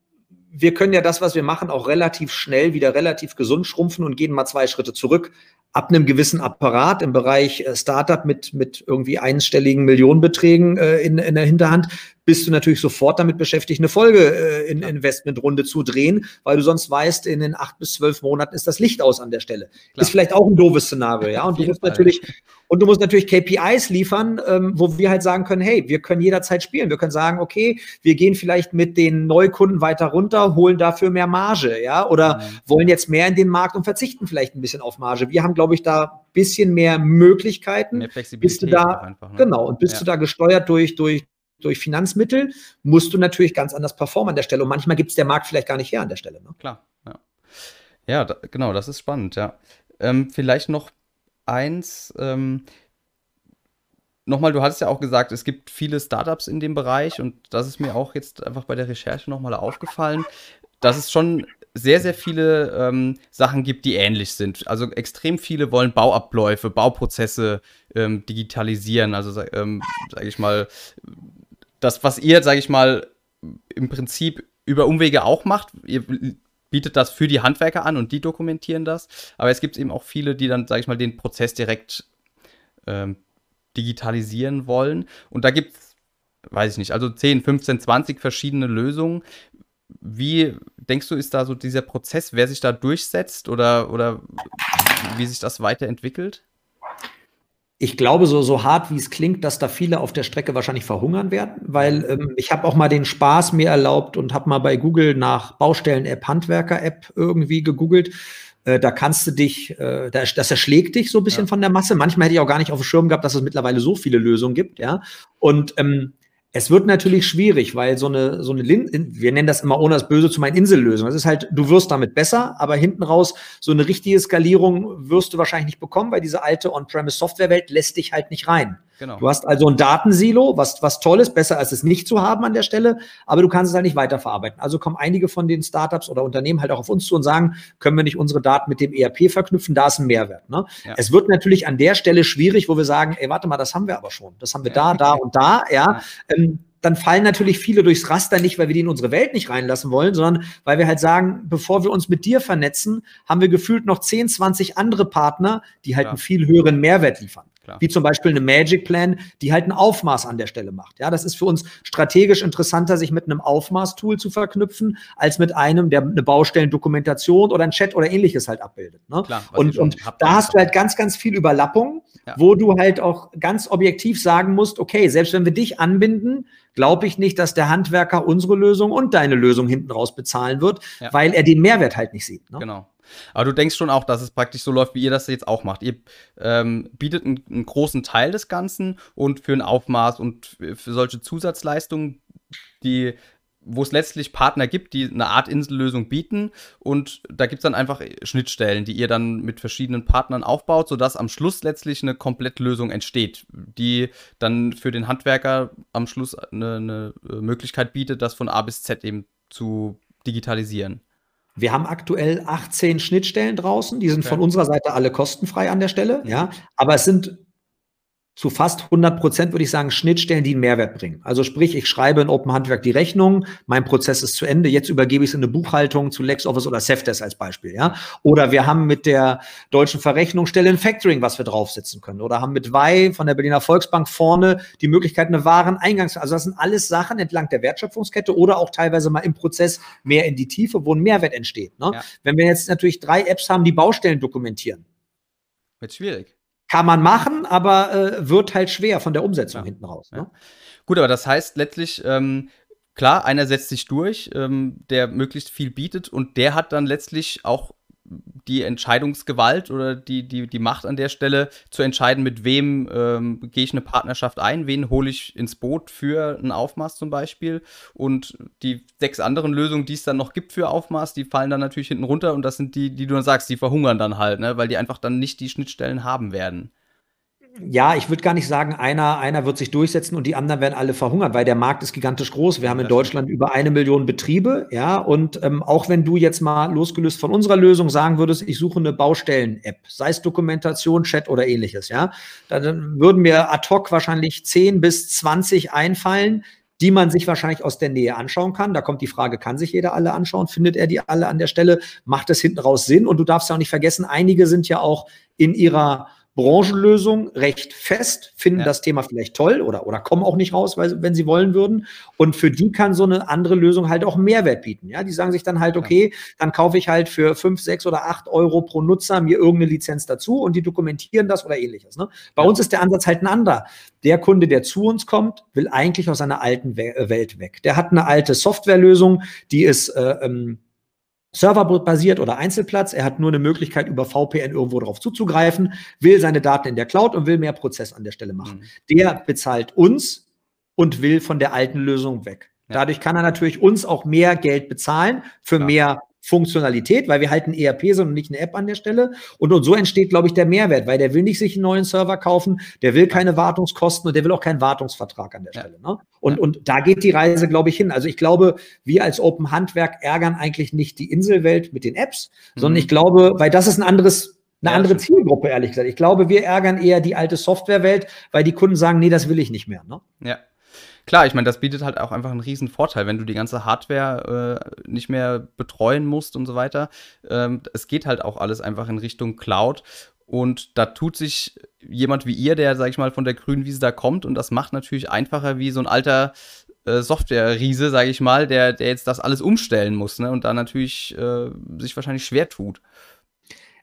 wir können ja das, was wir machen, auch relativ schnell wieder relativ gesund schrumpfen und gehen mal zwei Schritte zurück ab einem gewissen Apparat im Bereich äh, Startup mit, mit irgendwie einstelligen Millionenbeträgen äh, in, in der Hinterhand bist du natürlich sofort damit beschäftigt, eine Folge äh, in. Investmentrunde zu drehen, weil du sonst weißt, in den acht bis zwölf Monaten ist das Licht aus an der Stelle. Klar. Ist vielleicht auch ein doofes Szenario, ja. Und du musst natürlich, und du musst natürlich KPIs liefern, ähm, wo wir halt sagen können, hey, wir können jederzeit spielen. Wir können sagen, okay, wir gehen vielleicht mit den Neukunden weiter runter, holen dafür mehr Marge, ja, oder mhm. wollen jetzt mehr in den Markt und verzichten vielleicht ein bisschen auf Marge. Wir haben, glaube ich, da ein bisschen mehr Möglichkeiten. Mehr Flexibilität bist du da, einfach, ne? Genau, und bist ja. du da gesteuert durch, durch, durch Finanzmittel, musst du natürlich ganz anders performen an der Stelle. Und manchmal gibt es der Markt vielleicht gar nicht her an der Stelle. Ne? Klar, ja. Ja, da, genau, das ist spannend, ja. Ähm, vielleicht noch eins, ähm, nochmal, du hattest ja auch gesagt, es gibt viele Startups in dem Bereich und das ist mir auch jetzt einfach bei der Recherche nochmal aufgefallen, dass es schon sehr, sehr viele ähm, Sachen gibt, die ähnlich sind. Also extrem viele wollen Bauabläufe, Bauprozesse ähm, digitalisieren. Also ähm, sage ich mal, das, was ihr, sage ich mal, im Prinzip über Umwege auch macht. Ihr bietet das für die Handwerker an und die dokumentieren das. Aber es gibt eben auch viele, die dann, sage ich mal, den Prozess direkt ähm, digitalisieren wollen. Und da gibt es, weiß ich nicht, also 10, 15, 20 verschiedene Lösungen. Wie denkst du, ist da so dieser Prozess, wer sich da durchsetzt oder, oder wie sich das weiterentwickelt? Ich glaube, so, so hart wie es klingt, dass da viele auf der Strecke wahrscheinlich verhungern werden, weil ähm, ich habe auch mal den Spaß mir erlaubt und habe mal bei Google nach Baustellen-App, Handwerker-App irgendwie gegoogelt. Äh, da kannst du dich, äh, das, das erschlägt dich so ein bisschen ja. von der Masse. Manchmal hätte ich auch gar nicht auf dem Schirm gehabt, dass es mittlerweile so viele Lösungen gibt, ja. Und ähm, es wird natürlich schwierig, weil so eine, so eine, Lin wir nennen das immer ohne das Böse zu meinen Insellösung. Das ist halt, du wirst damit besser, aber hinten raus so eine richtige Skalierung wirst du wahrscheinlich nicht bekommen, weil diese alte On-Premise-Software-Welt lässt dich halt nicht rein. Genau. Du hast also ein Datensilo, was, was toll ist, besser als es nicht zu haben an der Stelle, aber du kannst es halt nicht weiterverarbeiten. Also kommen einige von den Startups oder Unternehmen halt auch auf uns zu und sagen, können wir nicht unsere Daten mit dem ERP verknüpfen, da ist ein Mehrwert. Ne? Ja. Es wird natürlich an der Stelle schwierig, wo wir sagen, ey, warte mal, das haben wir aber schon. Das haben wir ja. da, da und da, ja. ja. Ähm, dann fallen natürlich viele durchs Raster nicht, weil wir die in unsere Welt nicht reinlassen wollen, sondern weil wir halt sagen, bevor wir uns mit dir vernetzen, haben wir gefühlt noch 10, 20 andere Partner, die halt einen viel höheren Mehrwert liefern. Klar. Wie zum Beispiel eine Magic Plan, die halt ein Aufmaß an der Stelle macht. Ja, das ist für uns strategisch interessanter, sich mit einem Aufmaß-Tool zu verknüpfen, als mit einem, der eine Baustellendokumentation oder ein Chat oder ähnliches halt abbildet. Ne? Klar, und und da hast du halt ganz, ganz viel Überlappung, ja. wo du halt auch ganz objektiv sagen musst, okay, selbst wenn wir dich anbinden, glaube ich nicht, dass der Handwerker unsere Lösung und deine Lösung hinten raus bezahlen wird, ja. weil er den Mehrwert halt nicht sieht. Ne? Genau. Aber du denkst schon auch, dass es praktisch so läuft, wie ihr das jetzt auch macht. Ihr ähm, bietet einen, einen, großen Teil des Ganzen und für ein Aufmaß und für solche Zusatzleistungen, die wo es letztlich Partner gibt, die eine Art Insellösung bieten und da gibt es dann einfach Schnittstellen, die ihr dann mit verschiedenen Partnern aufbaut, sodass am Schluss letztlich eine Komplettlösung entsteht, die dann für den Handwerker am Schluss eine, eine Möglichkeit bietet, das von A bis Z eben zu digitalisieren. Wir haben aktuell 18 Schnittstellen draußen, die sind okay. von unserer Seite alle kostenfrei an der Stelle, ja. Aber es sind zu fast 100 Prozent, würde ich sagen, Schnittstellen, die einen Mehrwert bringen. Also sprich, ich schreibe in Open Handwerk die Rechnung, mein Prozess ist zu Ende, jetzt übergebe ich es in eine Buchhaltung zu LexOffice oder Safdesk als Beispiel, ja. Oder wir haben mit der deutschen Verrechnungsstelle ein Factoring, was wir draufsetzen können. Oder haben mit WEI von der Berliner Volksbank vorne die Möglichkeit, eine Wareneingangs-, also das sind alles Sachen entlang der Wertschöpfungskette oder auch teilweise mal im Prozess mehr in die Tiefe, wo ein Mehrwert entsteht. Ne? Ja. Wenn wir jetzt natürlich drei Apps haben, die Baustellen dokumentieren. Wird schwierig. Kann man machen, aber äh, wird halt schwer von der Umsetzung ja. hinten raus. Ne? Gut, aber das heißt letztlich, ähm, klar, einer setzt sich durch, ähm, der möglichst viel bietet und der hat dann letztlich auch die Entscheidungsgewalt oder die, die, die Macht an der Stelle zu entscheiden, mit wem ähm, gehe ich eine Partnerschaft ein, wen hole ich ins Boot für ein Aufmaß zum Beispiel. Und die sechs anderen Lösungen, die es dann noch gibt für Aufmaß, die fallen dann natürlich hinten runter und das sind die, die du dann sagst, die verhungern dann halt, ne? weil die einfach dann nicht die Schnittstellen haben werden ja, ich würde gar nicht sagen, einer, einer wird sich durchsetzen und die anderen werden alle verhungern, weil der Markt ist gigantisch groß. Wir haben in Deutschland über eine Million Betriebe, ja, und ähm, auch wenn du jetzt mal losgelöst von unserer Lösung sagen würdest, ich suche eine Baustellen-App, sei es Dokumentation, Chat oder ähnliches, ja, dann würden mir ad hoc wahrscheinlich 10 bis 20 einfallen, die man sich wahrscheinlich aus der Nähe anschauen kann. Da kommt die Frage, kann sich jeder alle anschauen? Findet er die alle an der Stelle? Macht es hinten raus Sinn? Und du darfst ja auch nicht vergessen, einige sind ja auch in ihrer Branchenlösung recht fest, finden ja. das Thema vielleicht toll oder, oder kommen auch nicht raus, weil, wenn sie wollen würden. Und für die kann so eine andere Lösung halt auch Mehrwert bieten. Ja, die sagen sich dann halt, okay, dann kaufe ich halt für fünf, sechs oder acht Euro pro Nutzer mir irgendeine Lizenz dazu und die dokumentieren das oder ähnliches. Ne? Bei ja. uns ist der Ansatz halt ein anderer. Der Kunde, der zu uns kommt, will eigentlich aus seiner alten Welt weg. Der hat eine alte Softwarelösung, die ist äh, ähm, serverbasiert oder Einzelplatz. Er hat nur eine Möglichkeit, über VPN irgendwo drauf zuzugreifen, will seine Daten in der Cloud und will mehr Prozess an der Stelle machen. Mhm. Der bezahlt uns und will von der alten Lösung weg. Ja. Dadurch kann er natürlich uns auch mehr Geld bezahlen für ja. mehr Funktionalität, weil wir halt ein ERP sind und nicht eine App an der Stelle. Und, und so entsteht, glaube ich, der Mehrwert, weil der will nicht sich einen neuen Server kaufen, der will keine Wartungskosten und der will auch keinen Wartungsvertrag an der. Stelle. Ne? Und, und da geht die Reise, glaube ich, hin. Also ich glaube, wir als Open Handwerk ärgern eigentlich nicht die Inselwelt mit den Apps, mhm. sondern ich glaube, weil das ist ein anderes eine andere Zielgruppe, ehrlich gesagt. Ich glaube, wir ärgern eher die alte Softwarewelt, weil die Kunden sagen, nee, das will ich nicht mehr. Ne? Ja, Klar, ich meine, das bietet halt auch einfach einen riesen Vorteil, wenn du die ganze Hardware äh, nicht mehr betreuen musst und so weiter. Ähm, es geht halt auch alles einfach in Richtung Cloud. Und da tut sich jemand wie ihr, der, sag ich mal, von der grünen Wiese da kommt und das macht natürlich einfacher wie so ein alter äh, Software-Riese, sag ich mal, der, der jetzt das alles umstellen muss ne? und da natürlich äh, sich wahrscheinlich schwer tut.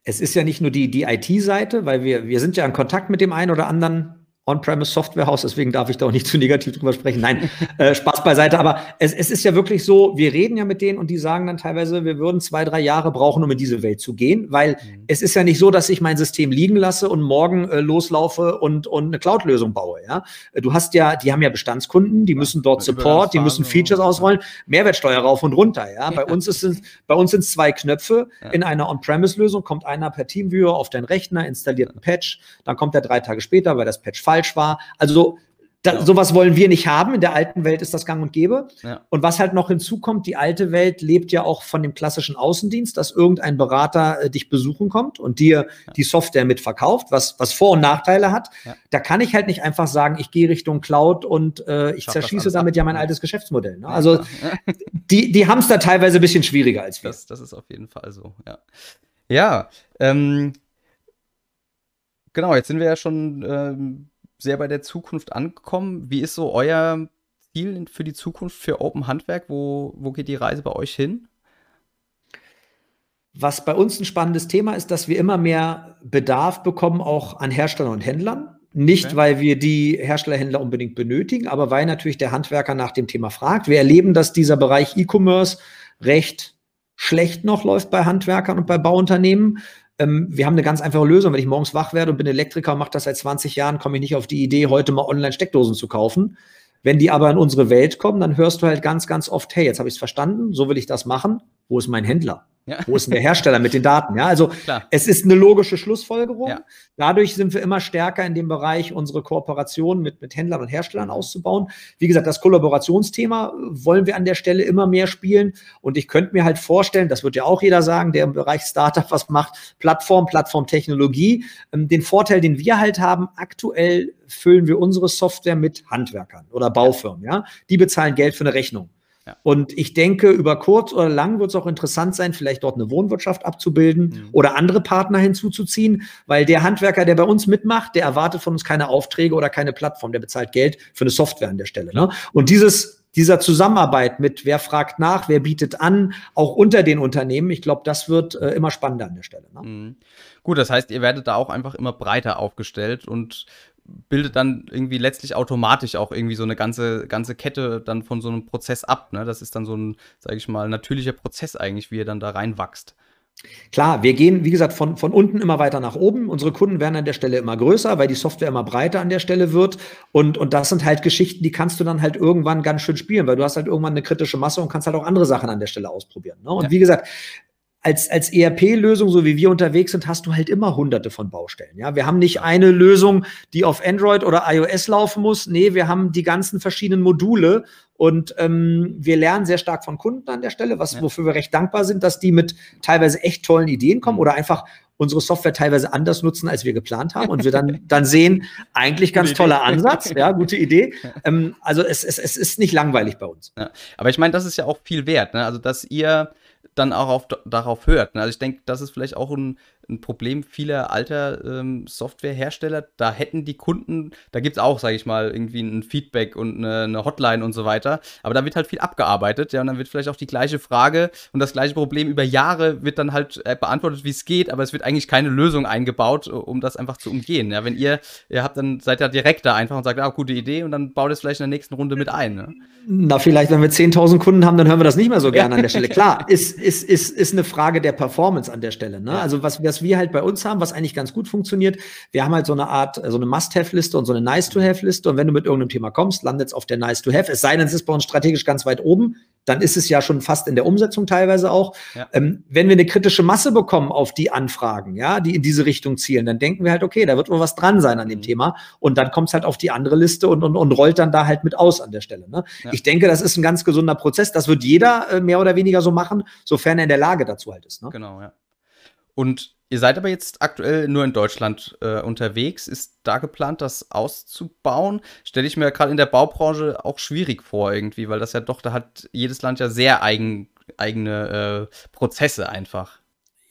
Es ist ja nicht nur die, die IT-Seite, weil wir, wir sind ja in Kontakt mit dem einen oder anderen On-Premise-Softwarehaus, deswegen darf ich da auch nicht zu negativ drüber sprechen. Nein, äh, Spaß beiseite. Aber es, es ist ja wirklich so, wir reden ja mit denen und die sagen dann teilweise, wir würden zwei, drei Jahre brauchen, um in diese Welt zu gehen, weil mhm. es ist ja nicht so, dass ich mein System liegen lasse und morgen äh, loslaufe und, und eine Cloud-Lösung baue. Ja? Du hast ja, die haben ja Bestandskunden, die müssen dort Support, die müssen Features ausrollen, Mehrwertsteuer rauf und runter. Ja? Bei uns ist es, bei uns sind es zwei Knöpfe. In einer On-Premise-Lösung kommt einer per Teamviewer auf deinen Rechner, installiert einen Patch, dann kommt er drei Tage später, weil das Patch falsch falsch war. Also da, ja. sowas wollen wir nicht haben. In der alten Welt ist das gang und gäbe. Ja. Und was halt noch hinzukommt, die alte Welt lebt ja auch von dem klassischen Außendienst, dass irgendein Berater äh, dich besuchen kommt und dir ja. die Software mitverkauft, was, was Vor- und Nachteile hat. Da kann ich halt nicht einfach sagen, ich gehe Richtung Cloud und äh, ich Schaff zerschieße damit ja mein altes Geschäftsmodell. Ne? Also die, die haben es da teilweise ein bisschen schwieriger als wir. Das, das ist auf jeden Fall so, ja. Ja, ähm, genau, jetzt sind wir ja schon ähm, sehr bei der Zukunft angekommen. Wie ist so euer Ziel für die Zukunft für Open Handwerk? Wo, wo geht die Reise bei euch hin? Was bei uns ein spannendes Thema ist, dass wir immer mehr Bedarf bekommen, auch an Herstellern und Händlern. Nicht, okay. weil wir die Herstellerhändler unbedingt benötigen, aber weil natürlich der Handwerker nach dem Thema fragt. Wir erleben, dass dieser Bereich E-Commerce recht schlecht noch läuft bei Handwerkern und bei Bauunternehmen. Ähm, wir haben eine ganz einfache Lösung. Wenn ich morgens wach werde und bin Elektriker und mache das seit 20 Jahren, komme ich nicht auf die Idee, heute mal online Steckdosen zu kaufen. Wenn die aber in unsere Welt kommen, dann hörst du halt ganz, ganz oft, hey, jetzt habe ich es verstanden, so will ich das machen. Wo ist mein Händler? Ja. Wo ist denn der Hersteller mit den Daten? Ja, also Klar. es ist eine logische Schlussfolgerung. Ja. Dadurch sind wir immer stärker in dem Bereich, unsere Kooperation mit, mit Händlern und Herstellern auszubauen. Wie gesagt, das Kollaborationsthema wollen wir an der Stelle immer mehr spielen. Und ich könnte mir halt vorstellen, das wird ja auch jeder sagen, der im Bereich Startup was macht, Plattform, Plattformtechnologie. Ähm, den Vorteil, den wir halt haben, aktuell füllen wir unsere Software mit Handwerkern oder Baufirmen. Ja, die bezahlen Geld für eine Rechnung. Und ich denke, über kurz oder lang wird es auch interessant sein, vielleicht dort eine Wohnwirtschaft abzubilden mhm. oder andere Partner hinzuzuziehen, weil der Handwerker, der bei uns mitmacht, der erwartet von uns keine Aufträge oder keine Plattform, der bezahlt Geld für eine Software an der Stelle. Ne? Und dieses dieser Zusammenarbeit mit wer fragt nach, wer bietet an, auch unter den Unternehmen, ich glaube, das wird äh, immer spannender an der Stelle. Ne? Mhm. Gut, das heißt, ihr werdet da auch einfach immer breiter aufgestellt und bildet dann irgendwie letztlich automatisch auch irgendwie so eine ganze, ganze Kette dann von so einem Prozess ab. Ne? Das ist dann so ein, sage ich mal, natürlicher Prozess eigentlich, wie er dann da reinwächst. Klar, wir gehen, wie gesagt, von, von unten immer weiter nach oben. Unsere Kunden werden an der Stelle immer größer, weil die Software immer breiter an der Stelle wird. Und, und das sind halt Geschichten, die kannst du dann halt irgendwann ganz schön spielen, weil du hast halt irgendwann eine kritische Masse und kannst halt auch andere Sachen an der Stelle ausprobieren. Ne? Und ja. wie gesagt, als, als ERP-Lösung, so wie wir unterwegs sind, hast du halt immer hunderte von Baustellen. Ja, wir haben nicht eine Lösung, die auf Android oder iOS laufen muss. Nee, wir haben die ganzen verschiedenen Module und ähm, wir lernen sehr stark von Kunden an der Stelle, was, ja. wofür wir recht dankbar sind, dass die mit teilweise echt tollen Ideen kommen mhm. oder einfach unsere Software teilweise anders nutzen, als wir geplant haben und wir dann, dann sehen, eigentlich ganz toller Ansatz, ja, gute Idee. Ähm, also es, es, es ist nicht langweilig bei uns. Ja. Aber ich meine, das ist ja auch viel wert, ne? also dass ihr dann auch auf, darauf hört. Ne? Also ich denke, das ist vielleicht auch ein, ein Problem vieler alter ähm, Softwarehersteller. Da hätten die Kunden, da gibt es auch, sage ich mal, irgendwie ein Feedback und eine, eine, Hotline und so weiter. Aber da wird halt viel abgearbeitet, ja, und dann wird vielleicht auch die gleiche Frage und das gleiche Problem über Jahre wird dann halt äh, beantwortet, wie es geht, aber es wird eigentlich keine Lösung eingebaut, um das einfach zu umgehen. Ja, wenn ihr, ihr habt dann, seid ja direkt da einfach und sagt, ah, gute Idee und dann baut es vielleicht in der nächsten Runde mit ein. Ne? Na, vielleicht, wenn wir 10.000 Kunden haben, dann hören wir das nicht mehr so gerne an der Stelle. Klar, ist, ist, ist, ist eine Frage der Performance an der Stelle. Ne? Also was, was wir halt bei uns haben, was eigentlich ganz gut funktioniert, wir haben halt so eine Art, so eine Must-Have-Liste und so eine Nice-to-Have-Liste. Und wenn du mit irgendeinem Thema kommst, landet es auf der Nice-to-Have. Es sei denn, es ist bei uns strategisch ganz weit oben, dann ist es ja schon fast in der Umsetzung teilweise auch. Ja. Ähm, wenn wir eine kritische Masse bekommen auf die Anfragen, ja, die in diese Richtung zielen, dann denken wir halt, okay, da wird wohl was dran sein an dem mhm. Thema. Und dann kommt es halt auf die andere Liste und, und, und rollt dann da halt mit aus an der Stelle. Ne? Ja. Ich denke, das ist ein ganz gesunder Prozess. Das wird jeder äh, mehr oder weniger so machen, sofern er in der Lage dazu halt ist. Ne? Genau, ja. Und Ihr seid aber jetzt aktuell nur in Deutschland äh, unterwegs. Ist da geplant, das auszubauen? Stelle ich mir gerade in der Baubranche auch schwierig vor irgendwie, weil das ja doch, da hat jedes Land ja sehr eigen, eigene äh, Prozesse einfach.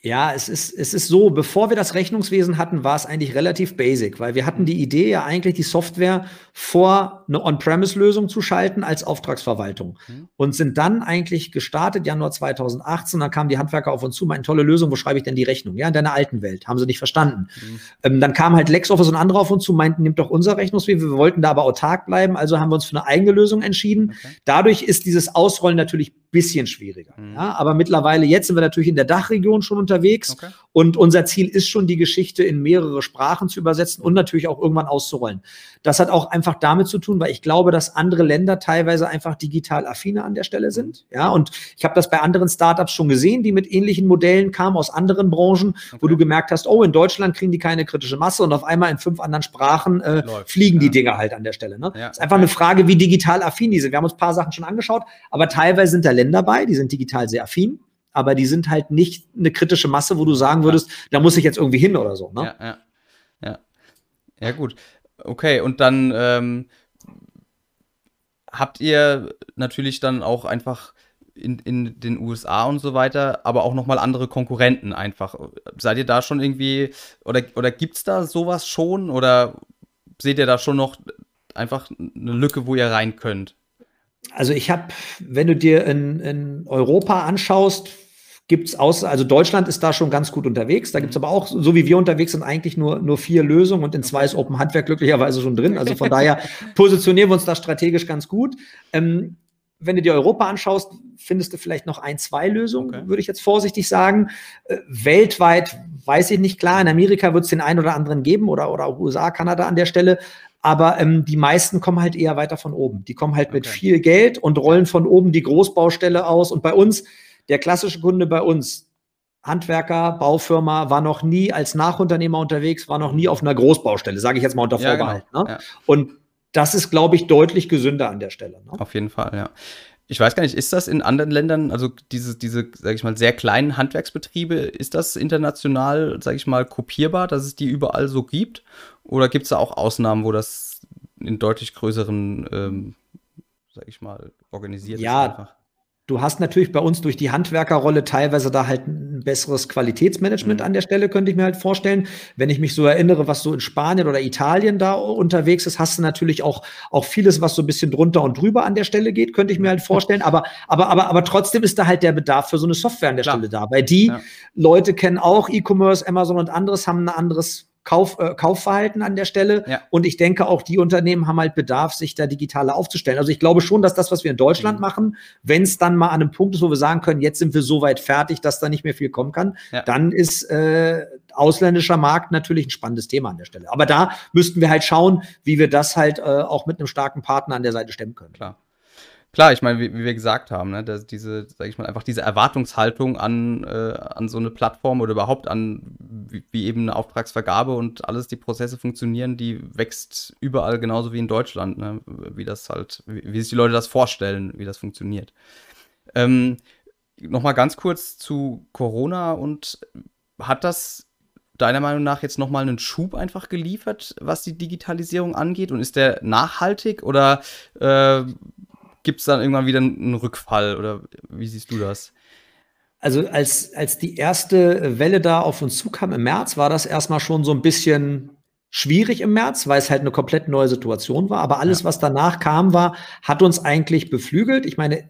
Ja, es ist, es ist so, bevor wir das Rechnungswesen hatten, war es eigentlich relativ basic, weil wir hatten die Idee ja eigentlich, die Software vor eine On-Premise-Lösung zu schalten als Auftragsverwaltung. Mhm. Und sind dann eigentlich gestartet, Januar 2018, dann kamen die Handwerker auf uns zu, meinten, tolle Lösung, wo schreibe ich denn die Rechnung? Ja, in deiner alten Welt, haben sie nicht verstanden. Mhm. Ähm, dann kam halt LexOffice und andere auf uns zu, meinten, nimmt doch unser Rechnungswesen, wir wollten da aber autark bleiben, also haben wir uns für eine eigene Lösung entschieden. Okay. Dadurch ist dieses Ausrollen natürlich bisschen schwieriger. Mhm. Ja, aber mittlerweile, jetzt sind wir natürlich in der Dachregion schon unterwegs okay. Und unser Ziel ist schon, die Geschichte in mehrere Sprachen zu übersetzen und natürlich auch irgendwann auszurollen. Das hat auch einfach damit zu tun, weil ich glaube, dass andere Länder teilweise einfach digital affiner an der Stelle sind. Ja, und ich habe das bei anderen Startups schon gesehen, die mit ähnlichen Modellen kamen aus anderen Branchen, okay. wo du gemerkt hast, oh, in Deutschland kriegen die keine kritische Masse und auf einmal in fünf anderen Sprachen äh, Läuft, fliegen ja. die Dinge halt an der Stelle. Ne? Ja. ist einfach eine Frage, wie digital affin die sind. Wir haben uns ein paar Sachen schon angeschaut, aber teilweise sind da Länder dabei, die sind digital sehr affin, aber die sind halt nicht eine kritische Masse, wo du sagen würdest, ja. da muss ich jetzt irgendwie hin oder so. Ne? Ja, ja. Ja, ja gut. Okay, und dann ähm, habt ihr natürlich dann auch einfach in, in den USA und so weiter, aber auch nochmal andere Konkurrenten einfach. Seid ihr da schon irgendwie, oder, oder gibt es da sowas schon, oder seht ihr da schon noch einfach eine Lücke, wo ihr rein könnt? Also ich habe, wenn du dir in, in Europa anschaust, gibt es aus, also Deutschland ist da schon ganz gut unterwegs. Da gibt es aber auch, so wie wir unterwegs sind, eigentlich nur, nur vier Lösungen und in zwei ist Open Handwerk glücklicherweise schon drin. Also von daher positionieren wir uns da strategisch ganz gut. Ähm, wenn du dir Europa anschaust, findest du vielleicht noch ein, zwei Lösungen, okay. würde ich jetzt vorsichtig sagen. Äh, weltweit weiß ich nicht klar. In Amerika wird es den einen oder anderen geben oder, oder auch USA, Kanada an der Stelle. Aber ähm, die meisten kommen halt eher weiter von oben. Die kommen halt okay. mit viel Geld und rollen von oben die Großbaustelle aus. Und bei uns, der klassische Kunde bei uns, Handwerker, Baufirma, war noch nie als Nachunternehmer unterwegs, war noch nie auf einer Großbaustelle, sage ich jetzt mal unter Vorbehalt. Ja, genau. ne? ja. Und das ist, glaube ich, deutlich gesünder an der Stelle. Ne? Auf jeden Fall, ja. Ich weiß gar nicht, ist das in anderen Ländern, also diese, diese, sag ich mal, sehr kleinen Handwerksbetriebe, ist das international, sag ich mal, kopierbar, dass es die überall so gibt? Oder gibt es da auch Ausnahmen, wo das in deutlich größeren, ähm, sag ich mal, organisiert ja, ist? Ja, Du hast natürlich bei uns durch die Handwerkerrolle teilweise da halt ein besseres Qualitätsmanagement mhm. an der Stelle, könnte ich mir halt vorstellen. Wenn ich mich so erinnere, was so in Spanien oder Italien da unterwegs ist, hast du natürlich auch, auch vieles, was so ein bisschen drunter und drüber an der Stelle geht, könnte ich mir halt vorstellen. Aber, aber, aber, aber trotzdem ist da halt der Bedarf für so eine Software an der Klar. Stelle da. Weil die ja. Leute kennen auch E-Commerce, Amazon und anderes, haben ein anderes Kauf, äh, Kaufverhalten an der Stelle. Ja. Und ich denke, auch die Unternehmen haben halt Bedarf, sich da digitaler aufzustellen. Also ich glaube schon, dass das, was wir in Deutschland mhm. machen, wenn es dann mal an einem Punkt ist, wo wir sagen können, jetzt sind wir so weit fertig, dass da nicht mehr viel kommen kann, ja. dann ist äh, ausländischer Markt natürlich ein spannendes Thema an der Stelle. Aber da müssten wir halt schauen, wie wir das halt äh, auch mit einem starken Partner an der Seite stemmen können. Klar. Klar, ich meine, wie, wie, wir gesagt haben, ne, dass diese, sag ich mal, einfach diese Erwartungshaltung an, äh, an so eine Plattform oder überhaupt an, wie, wie, eben eine Auftragsvergabe und alles die Prozesse funktionieren, die wächst überall genauso wie in Deutschland, ne, wie das halt, wie, wie, sich die Leute das vorstellen, wie das funktioniert. Ähm, Nochmal ganz kurz zu Corona und hat das deiner Meinung nach jetzt nochmal einen Schub einfach geliefert, was die Digitalisierung angeht? Und ist der nachhaltig oder äh, gibt es dann irgendwann wieder einen Rückfall oder wie siehst du das? Also als, als die erste Welle da auf uns zukam im März, war das erstmal schon so ein bisschen schwierig im März, weil es halt eine komplett neue Situation war. Aber alles, ja. was danach kam, war, hat uns eigentlich beflügelt. Ich meine.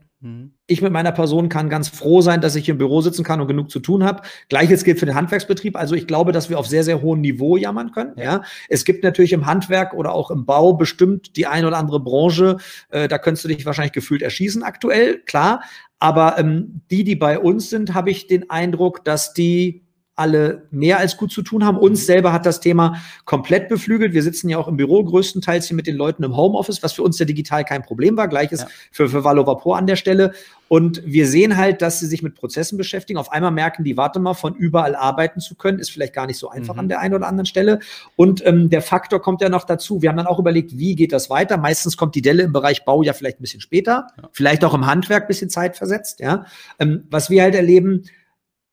Ich mit meiner Person kann ganz froh sein, dass ich im Büro sitzen kann und genug zu tun habe. Gleiches gilt für den Handwerksbetrieb. Also ich glaube, dass wir auf sehr, sehr hohem Niveau jammern können. Ja. Es gibt natürlich im Handwerk oder auch im Bau bestimmt die eine oder andere Branche, äh, da könntest du dich wahrscheinlich gefühlt erschießen aktuell, klar. Aber ähm, die, die bei uns sind, habe ich den Eindruck, dass die alle mehr als gut zu tun haben. Uns mhm. selber hat das Thema komplett beflügelt. Wir sitzen ja auch im Büro größtenteils hier mit den Leuten im Homeoffice, was für uns ja digital kein Problem war. Gleiches ja. für, für Valo Vapor an der Stelle. Und wir sehen halt, dass sie sich mit Prozessen beschäftigen. Auf einmal merken die, warte mal, von überall arbeiten zu können, ist vielleicht gar nicht so einfach mhm. an der einen oder anderen Stelle. Und ähm, der Faktor kommt ja noch dazu. Wir haben dann auch überlegt, wie geht das weiter? Meistens kommt die Delle im Bereich Bau ja vielleicht ein bisschen später, ja. vielleicht auch im Handwerk ein bisschen Zeit versetzt. Ja? Ähm, was wir halt erleben,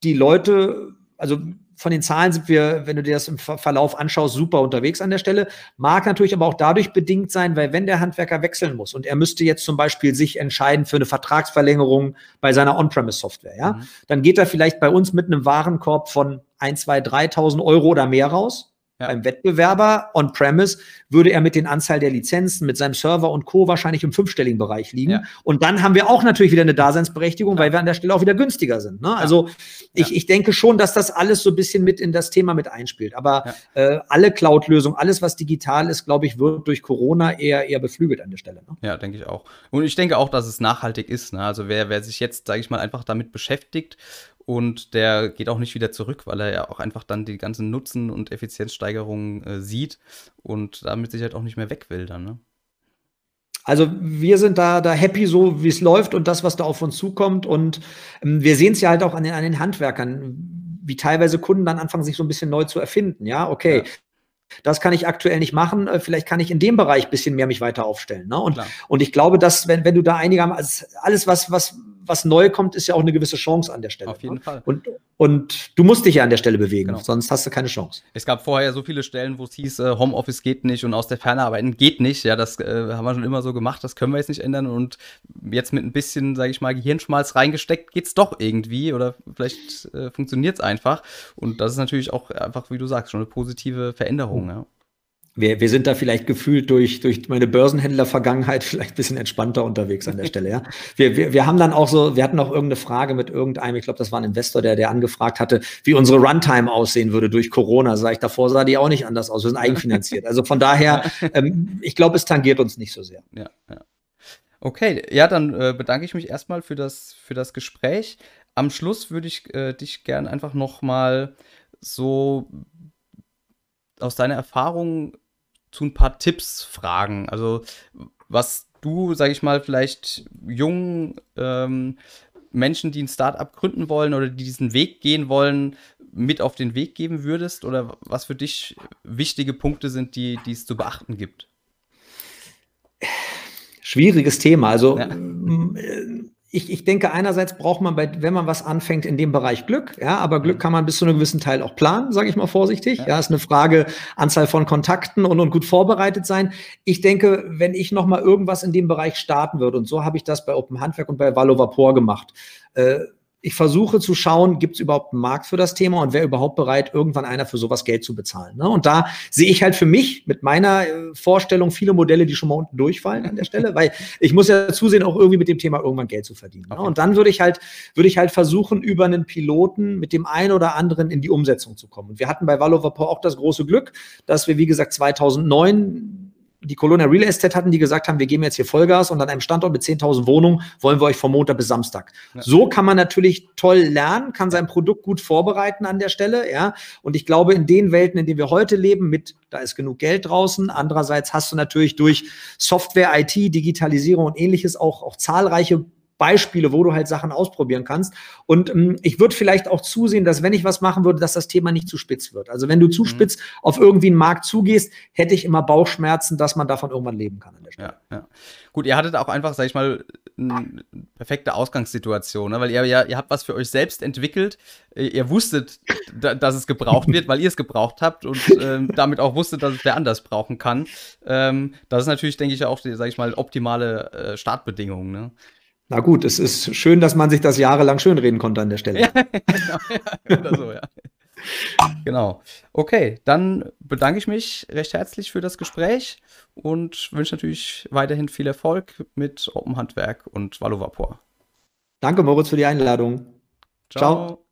die Leute also von den Zahlen sind wir, wenn du dir das im Verlauf anschaust, super unterwegs an der Stelle. Mag natürlich aber auch dadurch bedingt sein, weil wenn der Handwerker wechseln muss und er müsste jetzt zum Beispiel sich entscheiden für eine Vertragsverlängerung bei seiner On-Premise-Software, ja, mhm. dann geht er vielleicht bei uns mit einem Warenkorb von 1, 2, 3.000 Euro oder mehr raus ja. Beim Wettbewerber on-premise würde er mit den Anzahl der Lizenzen, mit seinem Server und Co. wahrscheinlich im fünfstelligen Bereich liegen. Ja. Und dann haben wir auch natürlich wieder eine Daseinsberechtigung, ja. weil wir an der Stelle auch wieder günstiger sind. Ne? Also ich, ich denke schon, dass das alles so ein bisschen mit in das Thema mit einspielt. Aber äh, alle Cloud-Lösungen, alles, was digital ist, glaube ich, wird durch Corona eher, eher beflügelt an der Stelle. Ne? Ja, denke ich auch. Und ich denke auch, dass es nachhaltig ist. Ne? Also wer, wer sich jetzt, sage ich mal, einfach damit beschäftigt und der geht auch nicht wieder zurück, weil er ja auch einfach dann die ganzen Nutzen und Effizienzsteigerungen äh, sieht und damit sich halt auch nicht mehr weg will dann. Ne? Also wir sind da, da happy, so wie es läuft und das, was da auf uns zukommt. Und ähm, wir sehen es ja halt auch an den, an den Handwerkern, wie teilweise Kunden dann anfangen, sich so ein bisschen neu zu erfinden. Ja, okay. Ja. Das kann ich aktuell nicht machen. Äh, vielleicht kann ich in dem Bereich ein bisschen mehr mich weiter aufstellen. Ne? Und, und ich glaube, dass, wenn, wenn du da einigermaßen, alles, was, was, was neu kommt, ist ja auch eine gewisse Chance an der Stelle. Auf jeden ne? Fall. Und, und du musst dich ja an der Stelle bewegen, genau. sonst hast du keine Chance. Es gab vorher so viele Stellen, wo es hieß, äh, Homeoffice geht nicht und aus der Ferne arbeiten geht nicht. Ja, das äh, haben wir schon immer so gemacht, das können wir jetzt nicht ändern. Und jetzt mit ein bisschen, sage ich mal, Gehirnschmalz reingesteckt, geht es doch irgendwie oder vielleicht äh, funktioniert es einfach. Und das ist natürlich auch einfach, wie du sagst, schon eine positive Veränderung. Mhm. Ja wir, wir sind da vielleicht gefühlt durch, durch meine Börsenhändler-Vergangenheit vielleicht ein bisschen entspannter unterwegs an der Stelle, ja. Wir, wir, wir haben dann auch so, wir hatten auch irgendeine Frage mit irgendeinem, ich glaube, das war ein Investor, der, der angefragt hatte, wie unsere Runtime aussehen würde durch Corona. Sag ich, davor sah die auch nicht anders aus. Wir sind eigenfinanziert. Also von daher, ähm, ich glaube, es tangiert uns nicht so sehr. Ja, ja. Okay, ja, dann äh, bedanke ich mich erstmal für das, für das Gespräch. Am Schluss würde ich äh, dich gern einfach nochmal so aus deiner Erfahrung zu ein paar Tipps fragen. Also was du, sag ich mal, vielleicht jungen ähm, Menschen, die ein Startup gründen wollen oder die diesen Weg gehen wollen, mit auf den Weg geben würdest? Oder was für dich wichtige Punkte sind, die, die es zu beachten gibt? Schwieriges Thema. Also ja. Ich, ich denke, einerseits braucht man, bei, wenn man was anfängt, in dem Bereich Glück. Ja, aber Glück mhm. kann man bis zu einem gewissen Teil auch planen, sage ich mal vorsichtig. Ja. ja, ist eine Frage Anzahl von Kontakten und, und gut vorbereitet sein. Ich denke, wenn ich noch mal irgendwas in dem Bereich starten würde, und so habe ich das bei Open Handwerk und bei Valo Vapor gemacht. Äh, ich versuche zu schauen, gibt es überhaupt einen Markt für das Thema und wer überhaupt bereit, irgendwann einer für sowas Geld zu bezahlen. Ne? Und da sehe ich halt für mich mit meiner äh, Vorstellung viele Modelle, die schon mal unten durchfallen an der Stelle, weil ich muss ja zusehen, auch irgendwie mit dem Thema irgendwann Geld zu verdienen. Ne? Und dann würde ich halt, würde ich halt versuchen, über einen Piloten mit dem einen oder anderen in die Umsetzung zu kommen. Und wir hatten bei Valo Vapor auch das große Glück, dass wir, wie gesagt, 2009 die Colonia Real Estate hatten, die gesagt haben, wir geben jetzt hier Vollgas und an einem Standort mit 10.000 Wohnungen wollen wir euch vom Montag bis Samstag. Ja. So kann man natürlich toll lernen, kann sein Produkt gut vorbereiten an der Stelle, ja. Und ich glaube, in den Welten, in denen wir heute leben, mit, da ist genug Geld draußen. Andererseits hast du natürlich durch Software, IT, Digitalisierung und ähnliches auch, auch zahlreiche Beispiele, wo du halt Sachen ausprobieren kannst. Und ähm, ich würde vielleicht auch zusehen, dass wenn ich was machen würde, dass das Thema nicht zu spitz wird. Also wenn du zu mhm. spitz auf irgendwie einen Markt zugehst, hätte ich immer Bauchschmerzen, dass man davon irgendwann leben kann. Ja, ja. Gut, ihr hattet auch einfach, sag ich mal, eine perfekte Ausgangssituation, ne? weil ihr ja, ihr habt was für euch selbst entwickelt. Ihr wusstet, da, dass es gebraucht wird, weil ihr es gebraucht habt und ähm, damit auch wusstet, dass es wer anders brauchen kann. Ähm, das ist natürlich, denke ich, auch, sag ich mal, optimale äh, Startbedingungen. Ne? Na gut, es ist schön, dass man sich das jahrelang schönreden konnte an der Stelle. Ja, genau, ja, oder so, ja. genau. Okay, dann bedanke ich mich recht herzlich für das Gespräch und wünsche natürlich weiterhin viel Erfolg mit Open Handwerk und Valo Vapor. Danke, Moritz, für die Einladung. Ciao. Ciao.